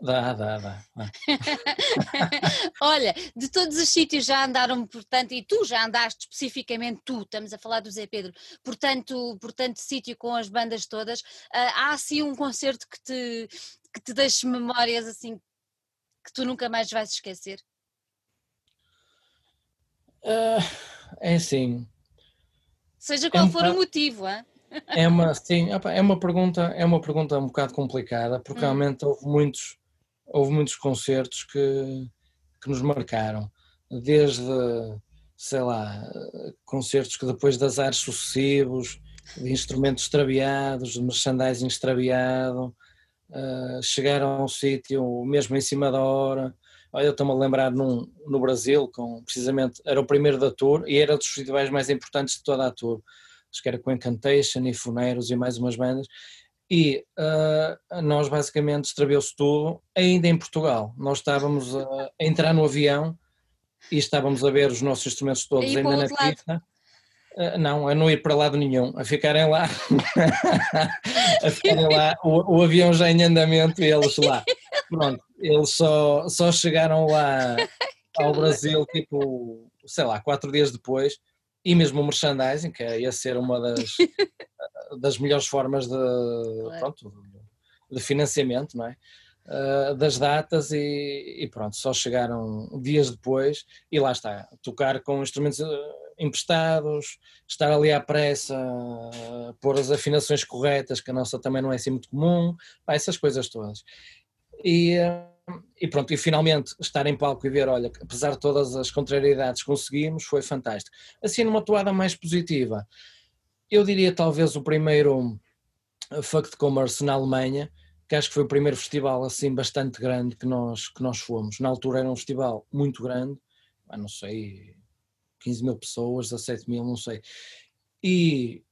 Dá, dá, dá. Olha, de todos os sítios já andaram, portanto, e tu já andaste especificamente, tu, estamos a falar do Zé Pedro, portanto, portanto sítio com as bandas todas, uh, há assim um concerto que te, que te deixe memórias assim que tu nunca mais vais esquecer? Uh, é assim. Seja qual é for o motivo, hein? É uma, sim, é uma pergunta, é uma pergunta um bocado complicada, porque hum. realmente houve muitos, houve muitos concertos que, que nos marcaram, desde, sei lá, concertos que depois de azares sucessivos, de instrumentos extraviados, de merchandising extraviado, uh, chegaram a um sítio mesmo em cima da hora. Olha, eu estou-me a lembrar num, no Brasil, com, precisamente, era o primeiro da tour e era dos festivais mais importantes de toda a tour. Acho que era com Encantation e Funeros e mais umas bandas e uh, nós basicamente estraveu-se tudo ainda em Portugal. Nós estávamos a, entrar no avião e estávamos a ver os nossos instrumentos todos ainda na pista. Uh, não, a não ir para lado nenhum, a ficarem lá, a ficarem lá, o, o, avião já em andamento e eles lá. Pronto, eles só, só chegaram lá ao Brasil, tipo, sei lá, quatro dias depois, e mesmo o merchandising, que ia ser uma das, das melhores formas de, claro. pronto, de financiamento, não é? Uh, das datas e, e, pronto, só chegaram dias depois e lá está, tocar com instrumentos ah, emprestados, estar ali à pressa, uh, pôr as afinações corretas, que a nossa também não é assim muito comum, pá, essas coisas todas. E, uh, e pronto, e finalmente estar em palco e ver, olha, apesar de todas as contrariedades conseguimos, foi fantástico. Assim, numa toada mais positiva, eu diria talvez o primeiro Fuck de Commerce na Alemanha, que acho que foi o primeiro festival assim bastante grande que nós, que nós fomos. Na altura era um festival muito grande, não sei, 15 mil pessoas, 17 mil, não sei. E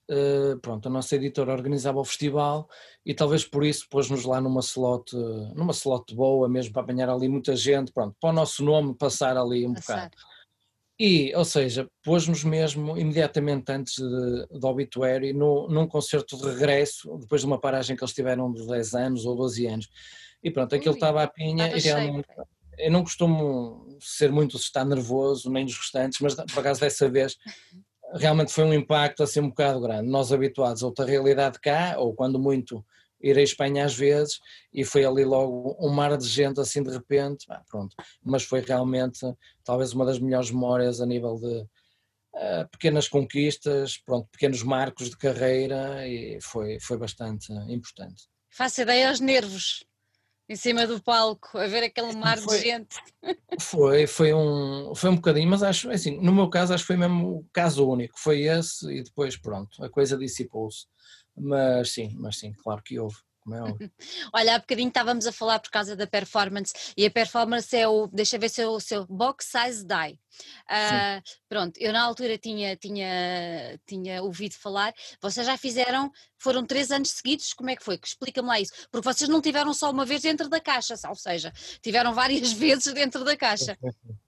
pronto, a nossa editora organizava o festival e talvez por isso pôs-nos lá numa slot, numa slot boa mesmo para apanhar ali muita gente, pronto, para o nosso nome passar ali um passar. bocado. E, ou seja, pôs-nos mesmo imediatamente antes de, do obituário no, num concerto de regresso, depois de uma paragem que eles tiveram de 10 anos ou 12 anos. E pronto, aquilo estava à pinha e realmente. Eu não costumo ser muito estar nervoso, nem dos restantes, mas por acaso dessa vez realmente foi um impacto assim um bocado grande. Nós habituados a outra realidade cá, ou quando muito ir à Espanha às vezes, e foi ali logo um mar de gente assim de repente, ah, pronto. Mas foi realmente talvez uma das melhores memórias a nível de uh, pequenas conquistas, pronto, pequenos marcos de carreira e foi, foi bastante importante. Faça ideia aos nervos em cima do palco, a ver aquele mar foi, de gente. Foi, foi um, foi um bocadinho, mas acho, assim, no meu caso, acho que foi mesmo o caso único, foi esse e depois pronto, a coisa dissipou-se. Mas sim, mas sim, claro que houve. Olha, há bocadinho estávamos a falar por causa da performance e a performance é o, deixa ver se é o seu box size die. Uh, pronto, eu na altura tinha, tinha, tinha ouvido falar, vocês já fizeram, foram três anos seguidos, como é que foi? Explica-me lá isso, porque vocês não tiveram só uma vez dentro da caixa, ou seja, tiveram várias vezes dentro da caixa.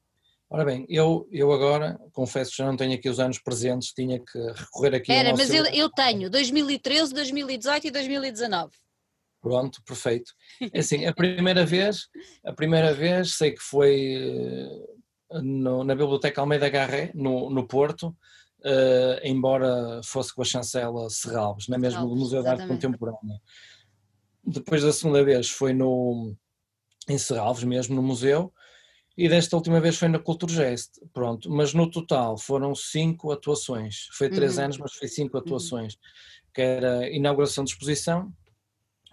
Ora bem, eu, eu agora, confesso que já não tenho aqui os anos presentes, tinha que recorrer aqui Era, mas eu, eu tenho 2013, 2018 e 2019. Pronto, perfeito. É assim, a primeira vez, a primeira vez sei que foi eh, no, na Biblioteca Almeida Garré, no, no Porto, uh, embora fosse com a chancela Serralves, não é mesmo do Museu de Arte Contemporânea. Depois da segunda vez foi no, em Serralves mesmo, no museu, e desta última vez foi na Culturgest, pronto, mas no total foram cinco atuações, foi três uhum. anos, mas foi cinco uhum. atuações, uhum. que era inauguração de exposição,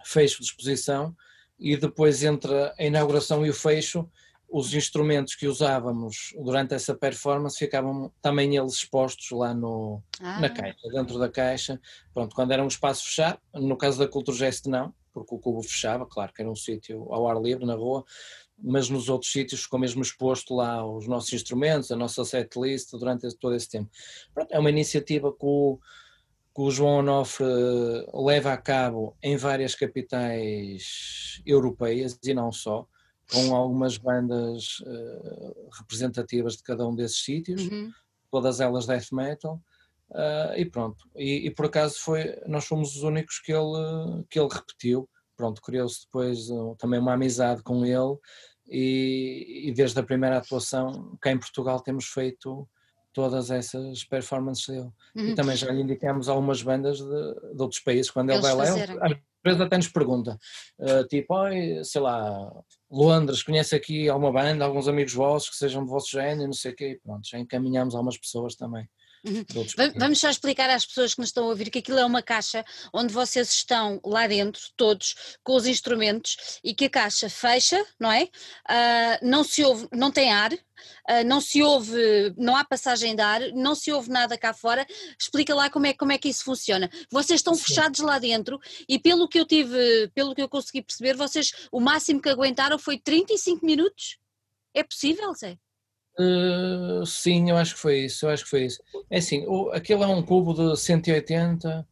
fecho de exposição, e depois entre a inauguração e o fecho, os instrumentos que usávamos durante essa performance ficavam também eles expostos lá no, ah. na caixa, dentro da caixa, pronto, quando era um espaço fechado, no caso da Culturgest não, porque o cubo fechava, claro que era um sítio ao ar livre, na rua, mas nos outros sítios ficou mesmo exposto lá os nossos instrumentos, a nossa setlist durante todo esse tempo. Pronto, é uma iniciativa que o, que o João Onofre leva a cabo em várias capitais europeias e não só, com algumas bandas uh, representativas de cada um desses sítios, uhum. todas elas death metal. Uh, e pronto, e, e, por acaso foi, nós fomos os únicos que ele, que ele repetiu, pronto, criou-se depois uh, também uma amizade com ele e, e, desde a primeira atuação cá em Portugal temos feito todas essas performances dele. Uhum. E também já lhe indicamos algumas bandas de, de outros países, quando Eles ele vai lá, às vezes até nos pergunta, uh, tipo, oh, sei lá, Londres, conhece aqui alguma banda, alguns amigos vossos que sejam do vosso género, não sei o quê, e pronto, já encaminhamos algumas pessoas também. Uhum. Vamos só explicar às pessoas que nos estão a ouvir que aquilo é uma caixa onde vocês estão lá dentro, todos, com os instrumentos, e que a caixa fecha, não é? Uh, não se ouve, não tem ar, uh, não se ouve, não há passagem de ar, não se ouve nada cá fora. Explica lá como é, como é que isso funciona. Vocês estão Sim. fechados lá dentro e pelo que eu tive, pelo que eu consegui perceber, vocês o máximo que aguentaram foi 35 minutos. É possível, Zé? Uh, sim, eu acho que foi isso, eu acho que foi isso. É assim, o, aquele é um cubo de 180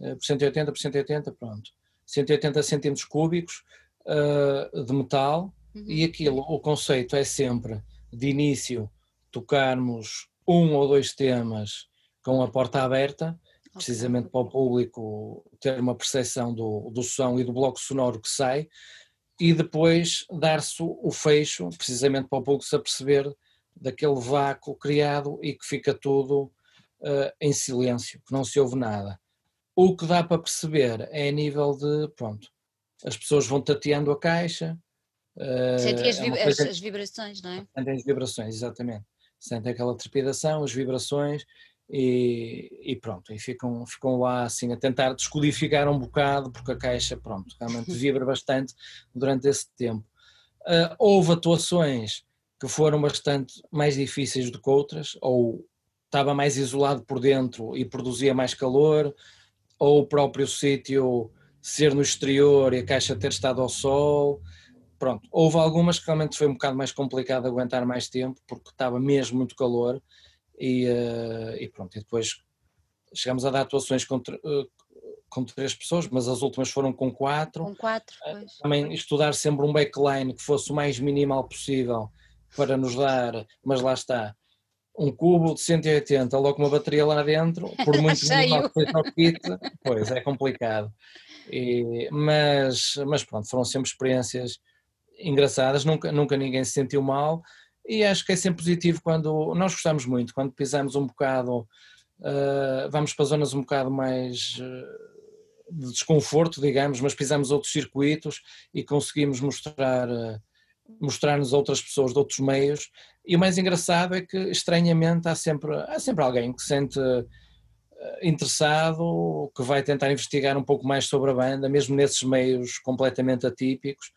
uh, por 180 por 180, pronto. 180 centímetros cúbicos uh, de metal uhum. e aquilo, o conceito é sempre de início tocarmos um ou dois temas com a porta aberta, okay. precisamente para o público ter uma percepção do, do som e do bloco sonoro que sai, e depois dar-se o fecho, precisamente para o público se aperceber daquele vácuo criado e que fica tudo uh, em silêncio, que não se ouve nada. O que dá para perceber é a nível de, pronto, as pessoas vão tateando a caixa. Uh, Sentem as, é as, as, vibrações, não é? Sentem as vibrações, exatamente. Sentem aquela trepidação, as vibrações e, e, pronto, e ficam, ficam lá assim a tentar descodificar um bocado, porque a caixa, pronto, realmente vibra bastante durante esse tempo. Uh, houve atuações que foram bastante mais difíceis do que outras, ou estava mais isolado por dentro e produzia mais calor, ou o próprio sítio ser no exterior e a caixa ter estado ao sol. Pronto, houve algumas que realmente foi um bocado mais complicado aguentar mais tempo, porque estava mesmo muito calor, e, e pronto, e depois chegamos a dar atuações com, com três pessoas, mas as últimas foram com quatro. Com quatro, pois. Também estudar sempre um backline que fosse o mais minimal possível para nos dar, mas lá está, um cubo de 180 logo uma bateria lá dentro, por muito que kit, pois é complicado. E, mas, mas pronto, foram sempre experiências engraçadas, nunca, nunca ninguém se sentiu mal e acho que é sempre positivo quando nós gostamos muito, quando pisamos um bocado, uh, vamos para zonas um bocado mais uh, de desconforto, digamos, mas pisamos outros circuitos e conseguimos mostrar uh, mostrar-nos outras pessoas de outros meios e o mais engraçado é que estranhamente há sempre, há sempre alguém que se sente interessado, que vai tentar investigar um pouco mais sobre a banda, mesmo nesses meios completamente atípicos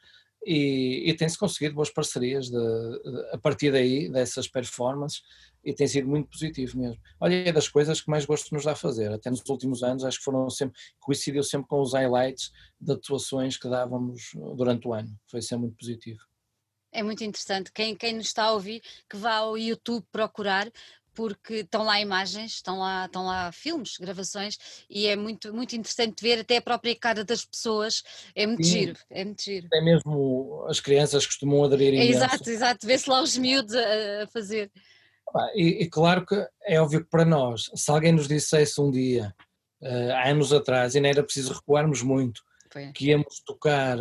e, e tem-se conseguido boas parcerias de, de, a partir daí, dessas performances, e tem sido muito positivo mesmo. Olha, é das coisas que mais gosto nos dá a fazer, até nos últimos anos, acho que foram sempre, coincidiu sempre com os highlights de atuações que dávamos durante o ano, foi sempre muito positivo. É muito interessante. Quem, quem nos está a ouvir, que vá ao YouTube procurar, porque estão lá imagens, estão lá, estão lá filmes, gravações, e é muito, muito interessante ver até a própria cara das pessoas, é muito Sim. giro, é muito giro. É mesmo as crianças costumam aderir é, Exato, exato, vê-se lá os miúdos a, a fazer. E, e, claro que é óbvio que para nós, se alguém nos dissesse um dia, uh, há anos atrás, e não era preciso recuarmos muito, Foi. que íamos tocar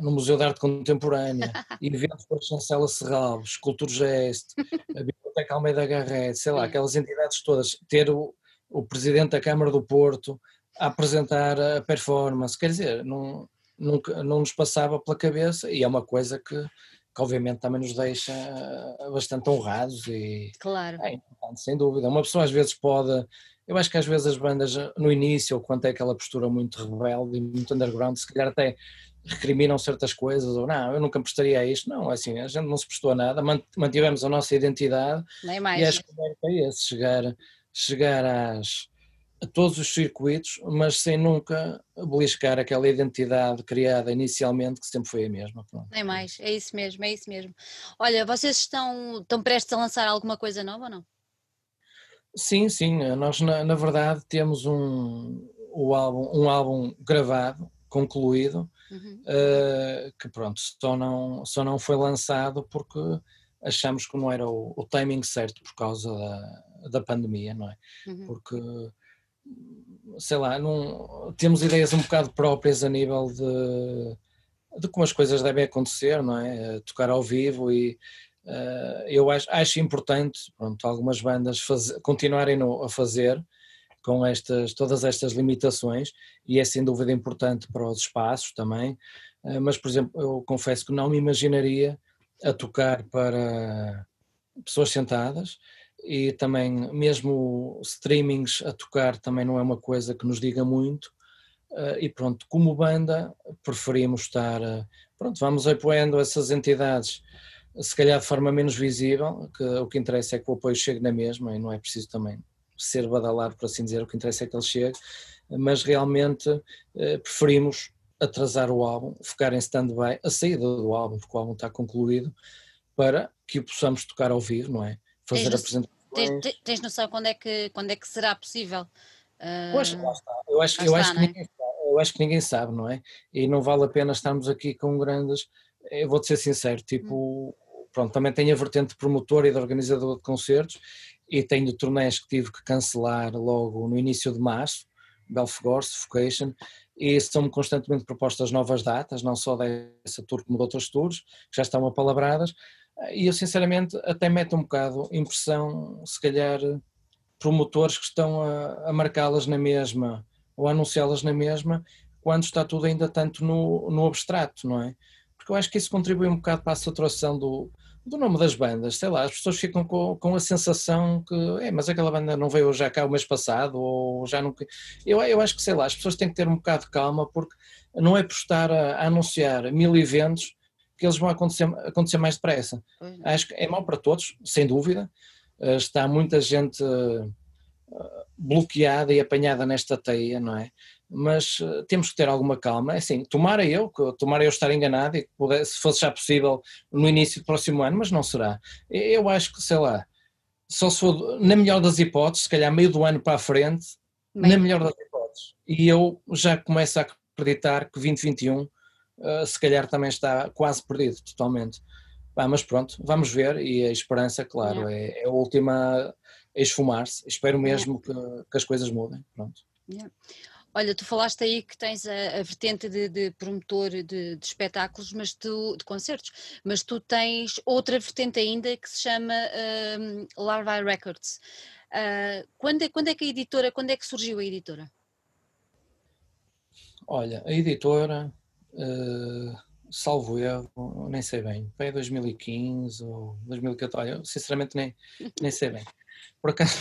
no Museu de Arte Contemporânea, eventos para a Chancela Serralves, Escultura Geste, a Biblioteca Almeida Garrett, sei lá, aquelas entidades todas, ter o, o Presidente da Câmara do Porto a apresentar a performance, quer dizer, não, nunca, não nos passava pela cabeça e é uma coisa que que obviamente também nos deixa eh, bastante honrados e claro. é importante, sem dúvida. Uma pessoa às vezes pode, eu acho que às vezes as bandas eh, no início, quando é aquela postura muito rebelde e muito underground, se calhar até recriminam certas coisas, ou não, eu nunca prestaria a isto, não, assim, a gente não se prestou a nada, mantivemos a nossa identidade Nem mais, e acho que é esse, chegar, chegar às a todos os circuitos, mas sem nunca beliscar aquela identidade criada inicialmente, que sempre foi a mesma. Pronto. Nem mais, é isso mesmo, é isso mesmo. Olha, vocês estão, estão prestes a lançar alguma coisa nova ou não? Sim, sim, nós na, na verdade temos um, o álbum, um álbum gravado, concluído, uhum. uh, que pronto, só não, só não foi lançado porque achamos que não era o, o timing certo por causa da, da pandemia, não é? Uhum. Porque sei lá, não, temos ideias um bocado próprias a nível de, de como as coisas devem acontecer, não é? Tocar ao vivo e uh, eu acho, acho importante, pronto, algumas bandas faz, continuarem no, a fazer com estas, todas estas limitações e é sem dúvida importante para os espaços também, uh, mas por exemplo, eu confesso que não me imaginaria a tocar para pessoas sentadas, e também mesmo streamings a tocar também não é uma coisa que nos diga muito. Uh, e pronto, como banda preferimos estar, uh, pronto, vamos apoiando essas entidades se calhar de forma menos visível, que o que interessa é que o apoio chegue na mesma e não é preciso também ser badalado, por assim dizer, o que interessa é que ele chegue, mas realmente uh, preferimos atrasar o álbum, ficar em stand-by, a saída do álbum, porque o álbum está concluído, para que o possamos tocar ao vivo, não é? Fazer apresentações Tens, tens, noção quando é, que, quando é que será possível? Uh, pois, lá está. Eu acho, eu, está, acho que é? ninguém, eu acho que ninguém sabe, não é? E não vale a pena estarmos aqui com grandes. Eu vou-te ser sincero, tipo, hum. pronto, também tenho a vertente de promotor e de organizador de concertos e tenho turnés que tive que cancelar logo no início de março, Belfagor, Suffocation, e são-me constantemente propostas novas datas, não só dessa tour como de outras tours, que já estão apalabradas, e eu sinceramente até meto um bocado impressão, se calhar, promotores que estão a, a marcá-las na mesma ou a anunciá-las na mesma, quando está tudo ainda tanto no, no abstrato, não é? Porque eu acho que isso contribui um bocado para a saturação do, do nome das bandas, sei lá, as pessoas ficam com, com a sensação que, é, mas aquela banda não veio já cá o mês passado, ou já não. Eu, eu acho que, sei lá, as pessoas têm que ter um bocado de calma, porque não é por estar a, a anunciar mil eventos que eles vão acontecer, acontecer mais depressa. Acho que é mau para todos, sem dúvida. Uh, está muita gente uh, bloqueada e apanhada nesta teia, não é? Mas uh, temos que ter alguma calma. É assim, tomara eu, tomara eu estar enganado e que pudesse, se fosse já possível no início do próximo ano, mas não será. Eu acho que, sei lá, só se for, na melhor das hipóteses, se calhar meio do ano para a frente, Bem. na melhor das hipóteses. E eu já começo a acreditar que 2021 uh, eh, se calhar também está quase perdido totalmente. Ah, mas pronto, vamos ver e a esperança, claro, é, é a última a esfumar-se. Espero mesmo que, que, as coisas mudem. Pronto. Olha, tu falaste aí que tens a, a vertente de, de promotor de, de, espetáculos, mas tu, de concertos, mas tu tens outra vertente ainda que se chama uh, Larvae Records. Uh, quando, é, quando é que a editora, quando é que surgiu a editora? Olha, a editora, uh, salvo erro, nem sei bem, foi 2015 ou 2014, eu sinceramente nem, nem sei bem. Por acaso,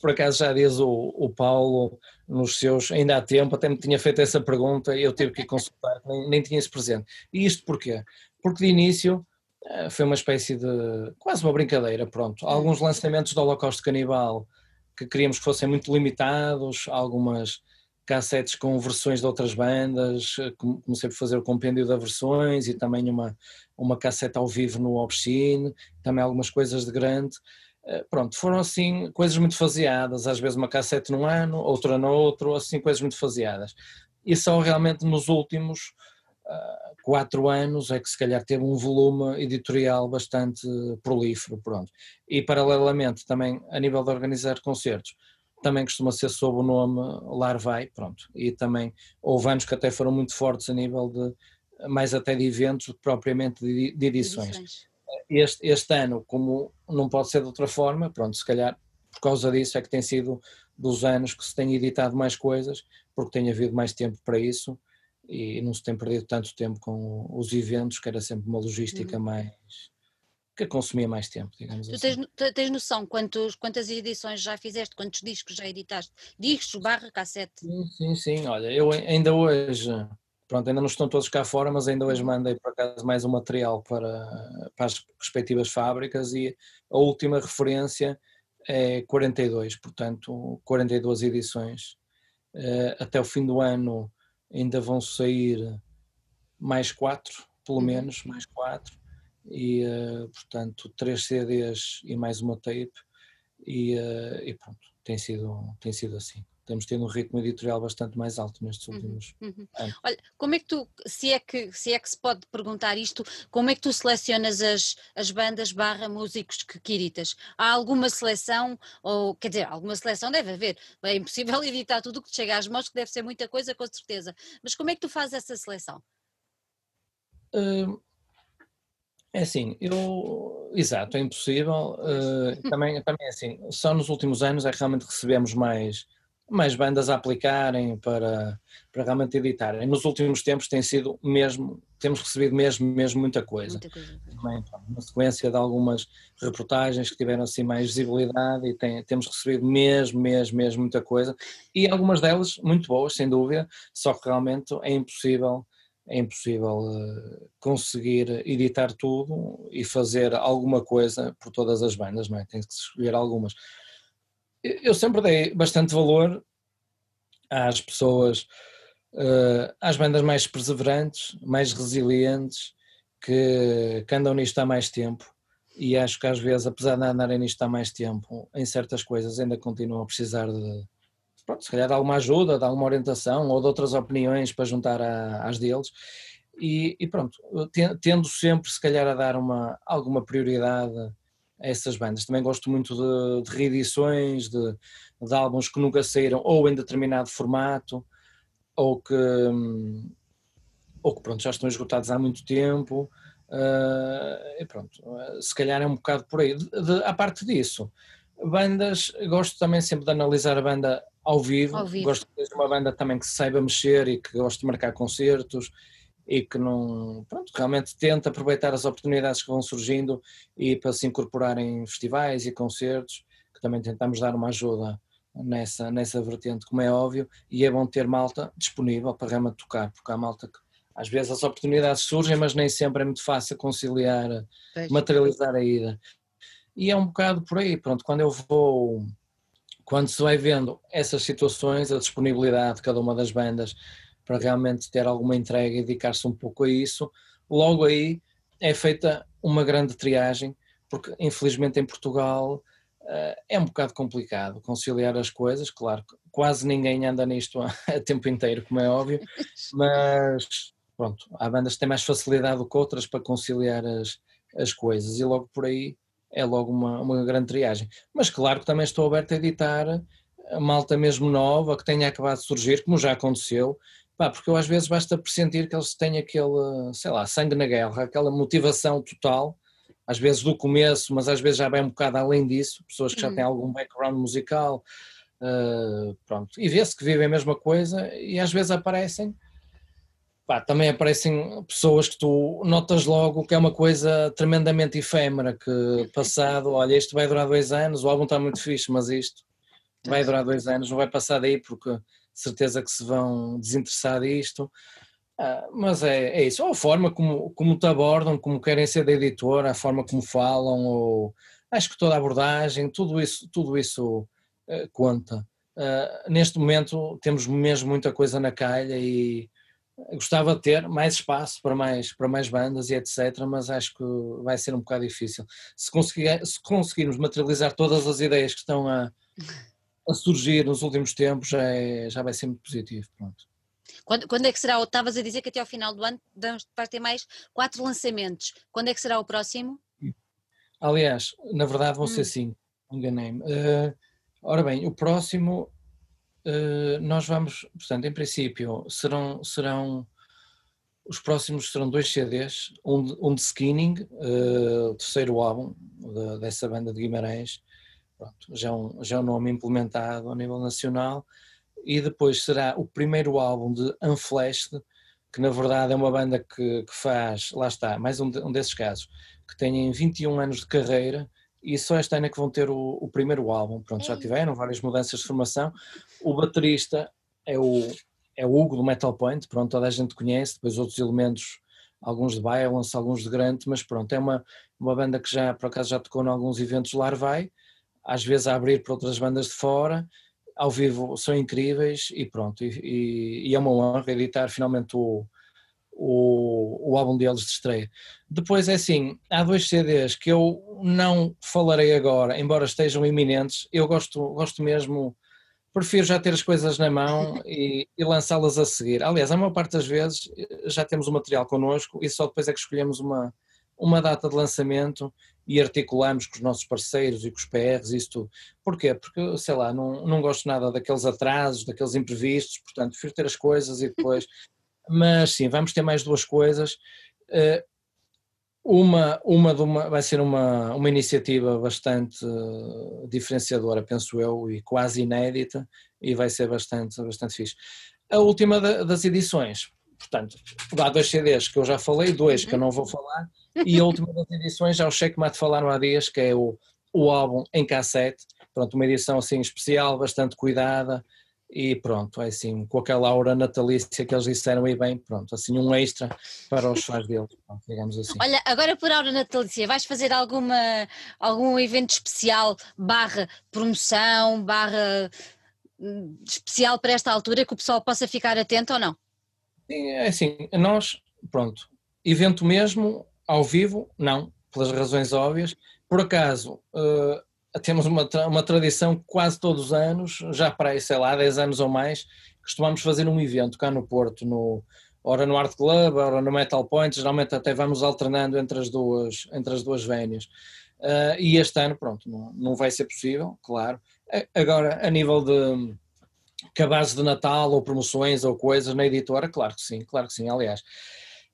por acaso já diz o, o Paulo nos seus, ainda há tempo, até me tinha feito essa pergunta eu tive que consultar, nem, nem tinha esse presente. E isto porquê? Porque de início eh, foi uma espécie de, quase uma brincadeira, pronto. Alguns lançamentos do Holocausto Canibal que queríamos que fossem muito limitados, algumas cassetes com versões de outras bandas, eh, comecei por fazer o compêndio das versões e também uma, uma cassete ao vivo no Obscene, também algumas coisas de grande. Eh, pronto, foram assim coisas muito faseadas, às vezes uma cassete num ano, outra no outro, assim coisas muito faseadas. E só realmente nos últimos uh, quatro anos é que se calhar teve um volume editorial bastante prolífero, pronto. E paralelamente também a nível de organizar concertos, também costuma ser sob o nome Larvai, pronto. E também houve anos que até foram muito fortes a nível de, mais até de eventos, propriamente de, de edições. edições este, este ano, como não pode ser de outra forma, pronto, se calhar por causa disso é que tem sido dos anos que se tem editado mais coisas, porque tem havido mais tempo para isso e não se tem perdido tanto tempo com os eventos, que era sempre uma logística uhum. mais que consumia mais tempo, digamos tu assim. Tens, tens noção quantos, quantas edições já fizeste, quantos discos já editaste? Discos barra cassete? Sim, sim, sim, olha, eu ainda hoje Pronto, ainda não estão todos cá fora, mas ainda hoje mandei por acaso mais um material para, para as respectivas fábricas e a última referência é 42, portanto 42 edições. Eh, até o fim do ano ainda vão sair mais quatro, pelo uhum. menos, mais quatro, e eh, portanto três CDs e mais uma tape e, eh, e pronto, tem sido, tem sido assim temos tido um ritmo editorial bastante mais alto nestes uhum, últimos uhum, uhum. anos. Olha, como é que tu, se é que, se é que se pode perguntar isto, como é que tu selecionas as, as bandas barra músicos que, editas? Há alguma seleção, ou quer dizer, alguma seleção deve haver, é impossível editar tudo o que te chega às mãos, que deve ser muita coisa, com certeza, mas como é que tu fazes essa seleção? Uh, é assim, eu, exato, é impossível, uh, também, também é assim, só nos últimos anos é que realmente recebemos mais mais bandas a aplicarem para, para realmente editarem. Nos últimos tempos tem sido mesmo, temos recebido mesmo, mesmo muita coisa. Muita coisa. Também, uma sequência de algumas reportagens que tiveram assim mais visibilidade e tem, temos recebido mesmo, mesmo, mesmo muita coisa. E algumas delas muito boas, sem dúvida, só que realmente é impossível é impossível uh, conseguir editar tudo e fazer alguma coisa por todas as bandas, não é? Tem que escolher algumas eu sempre dei bastante valor às pessoas, uh, às bandas mais perseverantes, mais resilientes, que, que, andam nisto há mais tempo. E acho que às vezes, apesar de andarem nisto há mais tempo, em certas coisas ainda continuam a precisar de, pronto, se calhar de alguma ajuda, de alguma orientação ou de outras opiniões para juntar a, às deles. E, e, pronto, tendo sempre se calhar a dar uma, alguma prioridade essas bandas. Também gosto muito de, de reedições, de, de, álbuns que nunca saíram ou em determinado formato, ou que, ou que pronto, já estão esgotados há muito tempo. Uh, e pronto, se calhar é um bocado por aí. De, a parte disso, bandas, gosto também sempre de analisar a banda ao vivo, ao vivo. gosto de ter uma banda também que saiba mexer e que gosto de marcar concertos e que não, pronto, realmente tenta aproveitar as oportunidades que vão surgindo e para se incorporar em festivais e concertos, que também tentamos dar uma ajuda nessa, nessa vertente, como é óbvio, e é bom ter malta disponível para realmente tocar, porque há malta que às vezes as oportunidades surgem, mas nem sempre é muito fácil conciliar, materializar a ida. E é um bocado por aí, pronto, quando eu vou, quando se vai vendo essas situações, a disponibilidade de cada uma das bandas, para realmente ter alguma entrega e dedicar-se um pouco a isso, logo aí é feita uma grande triagem, porque infelizmente em Portugal uh, é um bocado complicado conciliar as coisas, claro, quase ninguém anda nisto a, a tempo inteiro, como é óbvio, mas pronto, há bandas que têm mais facilidade do que outras para conciliar as, as coisas e logo por aí é logo uma, uma grande triagem. Mas claro que também estou aberto a editar a malta mesmo nova que tenha acabado de surgir, como já aconteceu, pá, porque eu às vezes basta pressentir que eles têm aquele, sei lá, sangue na guerra, aquela motivação total, às vezes do começo, mas às vezes já bem um bocado além disso, pessoas que já têm uhum. algum background musical, uh, pronto, e vê-se que vivem a mesma coisa e às vezes aparecem Pá, também aparecem pessoas que tu notas logo que é uma coisa tremendamente efêmera, que passado, olha, isto vai durar dois anos, o álbum está muito fixe, mas isto vai durar dois anos, não vai passar daí porque certeza que se vão desinteressar disto. Ah, mas é, é isso, ou a forma como, como te abordam, como querem ser da editora, a forma como falam, ou acho que toda a abordagem, tudo isso, tudo isso uh, conta. Uh, neste momento temos mesmo muita coisa na calha e gostava de ter mais espaço para mais, para mais bandas e etc, mas acho que vai ser um bocado difícil. Se, conseguir, se conseguirmos materializar todas as ideias que estão a, a surgir nos últimos tempos, já, é, já vai ser muito positivo. Pronto. Quando, quando é que será? Estavas a dizer que até ao final do ano vai ter mais quatro lançamentos. Quando é que será o próximo? Aliás, na verdade vão hum. ser cinco, enganei-me. Uh, ora bem, o próximo eh, nós vamos, portanto, em princípio, serão, serão os próximos serão dois CDs, um de, um de Skinning, uh, o terceiro álbum de, dessa banda de Guimarães, Pronto, já, um, já é um nome implementado a nível nacional, e depois será o primeiro álbum de Unflashed, que na verdade é uma banda que, que faz, lá está, mais um, de, um desses casos, que tem 21 anos de carreira e só este ano é que vão ter o, o primeiro álbum. Pronto, já tiveram várias mudanças de formação. O baterista é o, é o Hugo do Metal Point, pronto, toda a gente conhece, depois outros elementos, alguns de Violence, alguns de Grant, mas pronto, é uma, uma banda que já, por acaso, já tocou em alguns eventos Larvai, às vezes a abrir para outras bandas de fora, ao vivo são incríveis e pronto, e, e, e é uma honra editar finalmente o, o, o álbum deles de estreia. Depois é assim, há dois CDs que eu não falarei agora, embora estejam iminentes, eu gosto, gosto mesmo, prefiro já ter as coisas na mão e, e lançá-las a seguir. Aliás, a maior parte das vezes já temos o material connosco e só depois é que escolhemos uma, uma data de lançamento e articulamos com os nossos parceiros e com os PRs isso tudo. Porquê? Porque, sei lá, não, não gosto nada daqueles atrasos, daqueles imprevistos, portanto, prefiro ter as coisas e depois mas sim, vamos ter mais duas coisas. Eh, uma, uma, uma vai ser uma, uma iniciativa bastante eh, diferenciadora, penso eu, e quase inédita, e vai ser bastante, bastante fixe. A última das edições, portanto, há dois CDs que eu já falei, dois que eu não vou falar, e a última das edições já o Checkmate falaram há dias, que é o, o álbum em cassete, pronto, uma edição assim especial, bastante cuidada, e pronto, é assim, com aquela aura natalícia que eles disseram e bem, pronto, assim um extra para os fãs deles, pronto, digamos assim. Olha, agora por aura natalícia, vais fazer alguma, algum evento especial, barra promoção, barra hum, especial para esta altura que o pessoal possa ficar atento ou não? Sim, é assim, nós, pronto, evento mesmo, ao vivo, não, pelas razões óbvias, por acaso, uh, temos uma, uma tradição quase todos os anos, já para aí, sei lá, 10 anos ou mais, costumamos fazer um evento cá no Porto, no, ora no Art Club, ora no Metal Point, geralmente até vamos alternando entre as duas, entre as duas vénias. Uh, e este ano, pronto, não, não vai ser possível, claro. Agora, a nível de cabazes de Natal ou promoções ou coisas na editora, claro que sim, claro que sim, aliás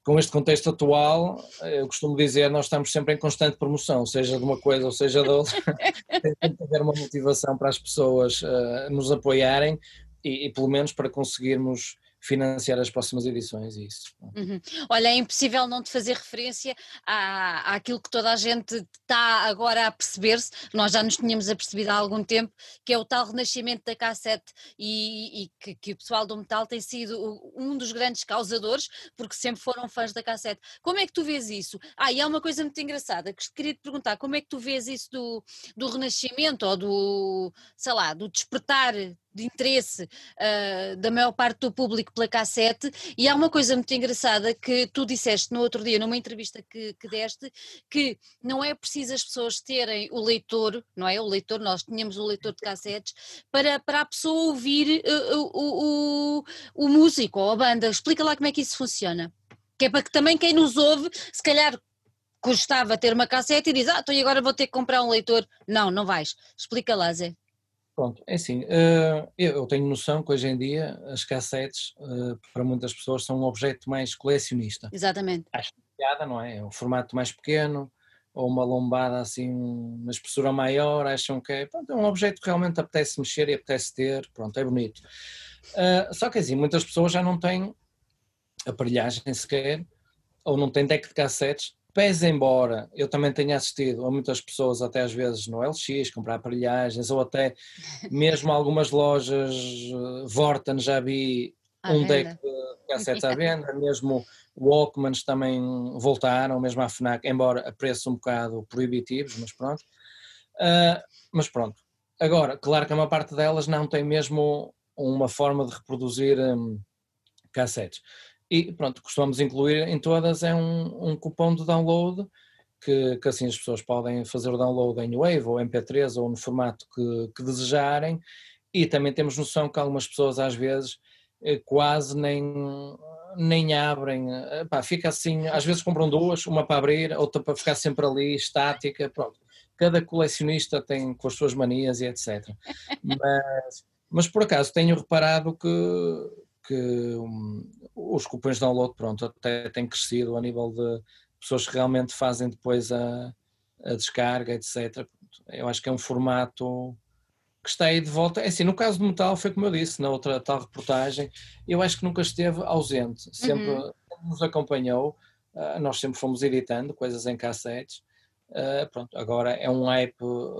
com este contexto atual, eu costumo dizer, nós estamos sempre em constante promoção, seja de uma coisa ou seja de outra, tem que haver uma motivação para as pessoas uh, nos apoiarem e, e, pelo menos para conseguirmos financiar as próximas edições e isso. Uhum. Olha, é impossível não te fazer referência à, àquilo que toda a gente está agora a perceber-se, nós já nos tínhamos apercebido há algum tempo, que é o tal renascimento da cassete e, e que, que, o pessoal do metal tem sido um dos grandes causadores, porque sempre foram fãs da cassete. Como é que tu vês isso? Ah, e há uma coisa muito engraçada, que queria te perguntar, como é que tu vês isso do, do renascimento ou do, sei lá, do despertar de interesse uh, da maior parte do público pela cassete, e há uma coisa muito engraçada que tu disseste no outro dia, numa entrevista que, que deste, que não é preciso as pessoas terem o leitor, não é? O leitor, nós tínhamos o leitor de cassetes, para, para a pessoa ouvir uh, o, o, o músico ou a banda. Explica lá como é que isso funciona. Que é para que também quem nos ouve, se calhar gostava ter uma cassete e diz, ah, então agora vou ter que comprar um leitor. Não, não vais. Explica lá, Zé. Pronto, é assim, eh, eu tenho noção que hoje em dia as cassetes, eh, para muitas pessoas, são um objeto mais colecionista. Exatamente. Acho piada, não é? É um formato mais pequeno, ou uma lombada assim, uma espessura maior, acham que é, pronto, é um objeto que realmente apetece mexer e apetece ter, pronto, é bonito. Uh, só que assim, muitas pessoas já não têm aparelhagem sequer, ou não têm deck de cassetes, Pese embora eu também tenha assistido a muitas pessoas, até às vezes no LX, comprar aparelhagens, ou até mesmo algumas lojas, uh, Vorten já vi à um venda. deck de cassetes à venda, mesmo Walkmans também voltaram, mesmo à FNAC, embora a preços um bocado proibitivos, mas pronto. Uh, mas pronto. Agora, claro que a maior parte delas não tem mesmo uma forma de reproduzir um, cassetes. E pronto, costumamos incluir em todas é um, um cupom de download que, que, assim as pessoas podem fazer o download em Wave ou MP3 ou no formato que, que desejarem e também temos noção que algumas pessoas às vezes eh, quase nem, nem abrem, eh, pá, fica assim, às vezes compram duas, uma para abrir, outra para ficar sempre ali, estática, pronto. Cada colecionista tem com as suas manias e etc. Mas, mas por acaso tenho reparado que, que um, os cupons de download, pronto, até têm crescido a nível de pessoas que realmente fazem depois a, a descarga, etc. Eu acho que é um formato que está aí de volta. É assim, no caso do metal, foi como eu disse na outra tal reportagem, eu acho que nunca esteve ausente, sempre uhum. nos acompanhou, uh, nós sempre fomos editando coisas em cassetes, Uh, pronto, agora é um hype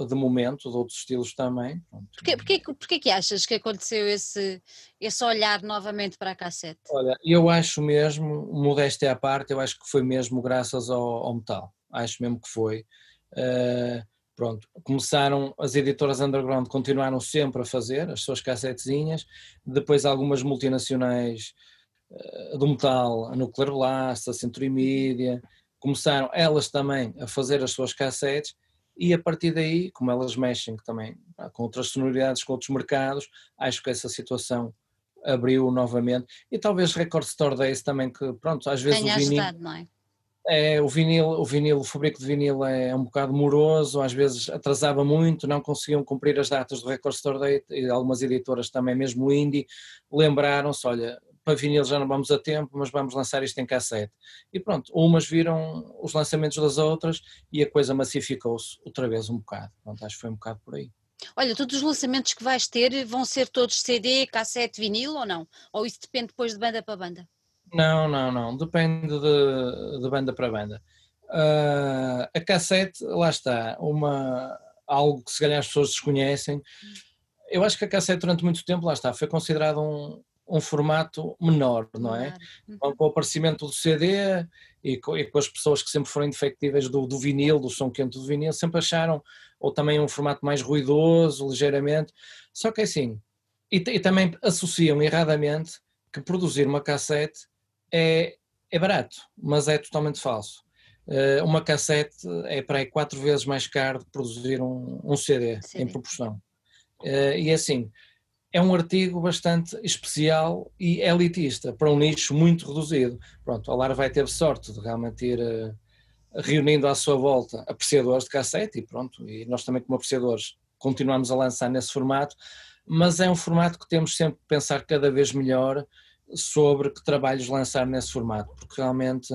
de momento, de outros estilos também. Porquê, porquê, porquê que achas que aconteceu esse, esse olhar novamente para a cassete? Olha, eu acho mesmo, modéstia à parte, eu acho que foi mesmo graças ao, ao metal. Acho mesmo que foi. Uh, pronto, começaram, as editoras underground continuaram sempre a fazer as suas cassetezinhas, depois algumas multinacionais uh, do metal, a Nuclear Blast, a Century Media, começaram elas também a fazer as suas cassetes e a partir daí, como elas mexem também com outras sonoridades, com outros mercados, acho que essa situação abriu novamente e talvez Record Store Days também que pronto, às vezes o vinil, ajudado, não é? É, o vinil, o vinil, o fabrico de vinil é um bocado moroso, às vezes atrasava muito, não conseguiam cumprir as datas do Record Store Day e algumas editoras também, mesmo indie, lembraram-se, olha, para vinil já não vamos a tempo, mas vamos lançar isto em cassete. E pronto, umas viram os lançamentos das outras e a coisa massificou-se outra vez um bocado. Pronto, acho que foi um bocado por aí. Olha, todos os lançamentos que vais ter vão ser todos CD, cassete, vinil ou não? Ou isso depende depois de banda para banda? Não, não, não. Depende de, de banda para banda. Uh, a cassete, lá está, uma, algo que se calhar as pessoas desconhecem. Eu acho que a cassete durante muito tempo, lá está, foi considerado um, um formato menor, não é? Uhum. Com o aparecimento do CD e com, e com, as pessoas que sempre foram indefectíveis do, do, vinil, do som quente do vinil, sempre acharam, ou também um formato mais ruidoso, ligeiramente, só que é assim, e, e também associam erradamente que produzir uma cassete é, é barato, mas é totalmente falso. Uh, uma cassete é para aí quatro vezes mais caro de produzir um, um CD, CD, em proporção. Uh, e é assim, é um artigo bastante especial e elitista, para um nicho muito reduzido. Pronto, a Lara vai ter sorte de realmente ir uh, reunindo à sua volta apreciadores de cassete e pronto, e nós também como apreciadores continuamos a lançar nesse formato, mas é um formato que temos sempre que pensar cada vez melhor sobre que trabalhos lançar nesse formato, porque realmente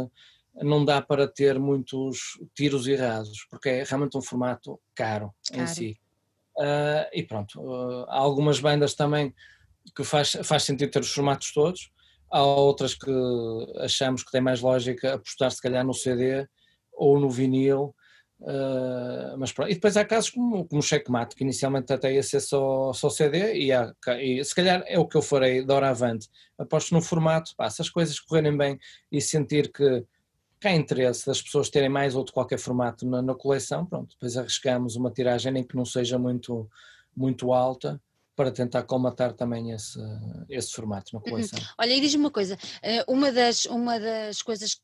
não dá para ter muitos tiros errados, porque é realmente um formato caro, caro. em si. Uh, e pronto, uh, há algumas bandas também que faz, faz sentido ter os formatos todos, há outras que achamos que tem mais lógica apostar se calhar no CD ou no vinil, uh, mas pronto. E depois há casos como, como o Checkmate, que inicialmente até ia ser só, só CD, e, há, e se calhar é o que eu farei de hora avante, aposto no formato, pá, se as coisas correrem bem e sentir que há interesse das pessoas terem mais ou de qualquer formato na, na, coleção, pronto, depois arriscamos uma tiragem nem que não seja muito, muito alta para tentar colmatar também esse, esse formato na uhum. coleção. Uhum. Olha, e diz-me uma coisa, eh, uma das, uma das coisas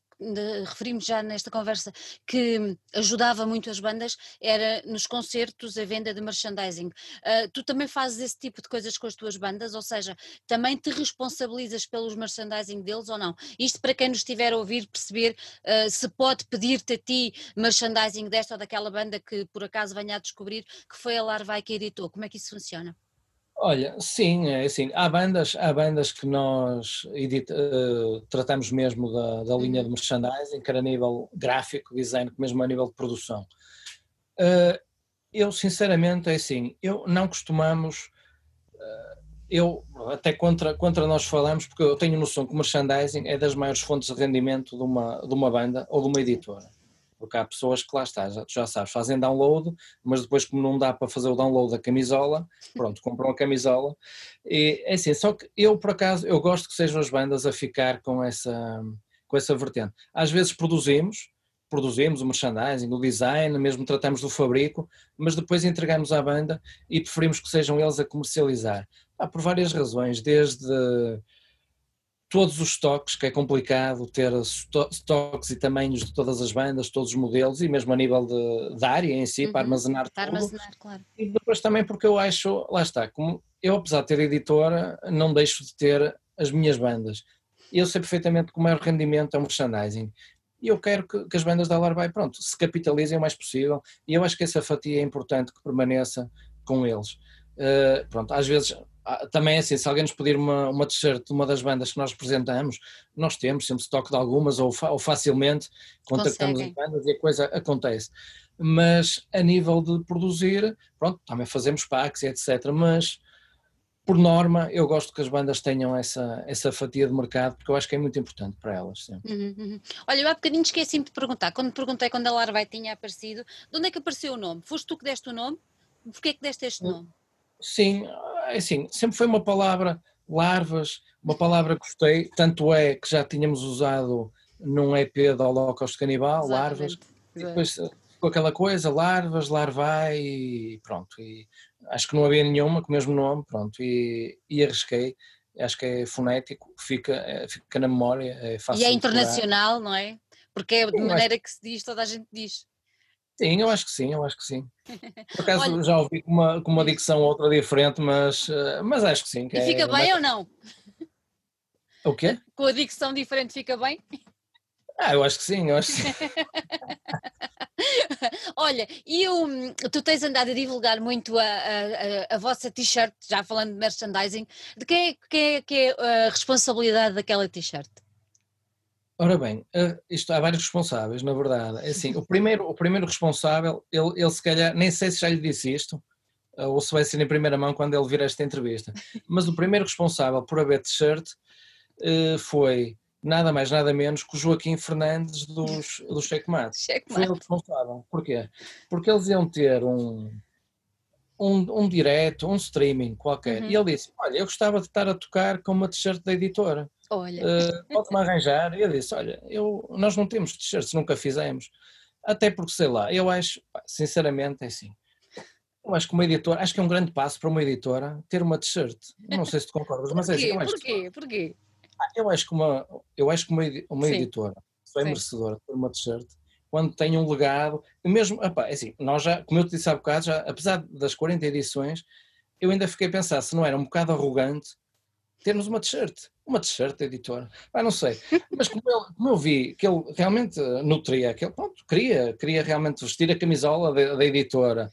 referimos já nesta conversa que ajudava muito as bandas era nos concertos a venda de merchandising. Uh, tu também fazes esse tipo de coisas com as tuas bandas, ou seja, também te responsabilizas pelos merchandising deles ou não? Isto para quem nos estiver a ouvir perceber uh, se pode pedir-te a ti merchandising desta ou daquela banda que por acaso venha a descobrir que foi a Larvai que editou. Como é que isso funciona? Olha, sim, é assim, há bandas, há bandas que nós edita, uh, tratamos mesmo da, da linha de uhum. merchandising, quer a nível gráfico, design, mesmo a nível de produção. Uh, eu, sinceramente, é assim, eu não costumamos, uh, eu até contra, contra nós falamos, porque eu tenho noção que o merchandising é das maiores fontes de rendimento de uma, de uma banda ou de uma editora porque há pessoas que lá está, já, já sabes, fazem download, mas depois como não dá para fazer o download da camisola, pronto, compram a camisola, e é assim, só que eu por acaso, eu gosto que sejam as bandas a ficar com essa, com essa vertente. Às vezes produzimos, produzimos o merchandising, o design, mesmo tratamos do fabrico, mas depois entregamos à banda e preferimos que sejam eles a comercializar. Ah, por várias razões, desde todos os estoques, que é complicado ter estoques e tamanhos de todas as bandas, todos os modelos e mesmo a nível de, de área em si, uhum, para armazenar para tudo. Armazenar, claro. E depois também porque eu acho, lá está, como eu apesar de ter editora, não deixo de ter as minhas bandas. Eu sei perfeitamente que o maior rendimento é o merchandising. E eu quero que, que as bandas da Alarbai, pronto, se capitalizem o mais possível. E eu acho que essa fatia é importante que permaneça com eles. Uh, pronto, às vezes também é assim, se alguém nos pedir uma, uma t-shirt de uma das bandas que nós representamos, nós temos sempre estoque de algumas ou, fa ou facilmente contactamos Conseguem. as bandas e a coisa acontece. Mas a nível de produzir, pronto, também fazemos packs e etc. Mas por norma, eu gosto que as bandas tenham essa, essa fatia de mercado, porque eu acho que é muito importante para elas. Uhum, uhum. Olha, eu há bocadinho esqueci-me de perguntar, quando perguntei quando a Larvai tinha aparecido, de onde é que apareceu o nome? Foste tu que deste o nome? Porquê é que deste este nome? Sim, assim, sempre foi uma palavra, larvas, uma palavra que gostei, tanto é que já tínhamos usado num EP da Holocausto Canibal, Exatamente. larvas, e depois com aquela coisa, larvas, larvai e pronto, e acho que não havia nenhuma com o mesmo nome, pronto, e, e arrisquei, acho que é fonético, fica, é, fica na memória, é fácil E é internacional, não é? Porque é de maneira que se diz, toda a gente diz. Sim, eu acho que sim, eu acho que sim. Por acaso Olha, já ouvi com uma, com uma dicção outra diferente, mas, eh, mas acho que sim. Que e fica é, bem mas... ou não? O quê? Com a dicção diferente fica bem? Ah, eu acho que sim, eu acho que sim. Olha, e tu tens andado a divulgar muito a, a, a vossa t-shirt, já falando de merchandising, de quem é, quem é, que é a responsabilidade daquela t-shirt? Ora bem, uh, isto há vários responsáveis, na verdade. É assim, o primeiro, o primeiro responsável, ele, ele se calhar, nem sei se já lhe disse isto, uh, ou se vai ser em primeira mão quando ele vir esta entrevista, mas o primeiro responsável por haver t-shirt uh, foi nada mais, nada menos que o Joaquim Fernandes dos, do Checkmate. Foi o responsável. Porquê? Porque eles iam ter um, um, um direto, um streaming qualquer, uhum. e ele disse, olha, eu gostava de estar a tocar com uma t-shirt da editora Olha. Uh, Pode-me arranjar? E eu disse: Olha, eu, nós não temos t-shirts, nunca fizemos. Até porque, sei lá, eu acho, sinceramente, é assim. Eu acho que uma editora, acho que é um grande passo para uma editora ter uma t-shirt. Não sei se tu concordas, mas é assim. Eu acho Porquê? Que, Porquê? Ah, eu acho que uma, eu acho que uma, uma editora só é Sim. merecedora de ter uma t-shirt quando tem um legado, mesmo, opa, é assim, nós já, como eu te disse há bocado, já, apesar das 40 edições, eu ainda fiquei a pensar se não era um bocado arrogante termos uma t-shirt uma t-shirt da editora, ah, não sei, mas como eu, como eu, vi que ele realmente nutria aquele, pronto, queria, queria realmente vestir a camisola da, da editora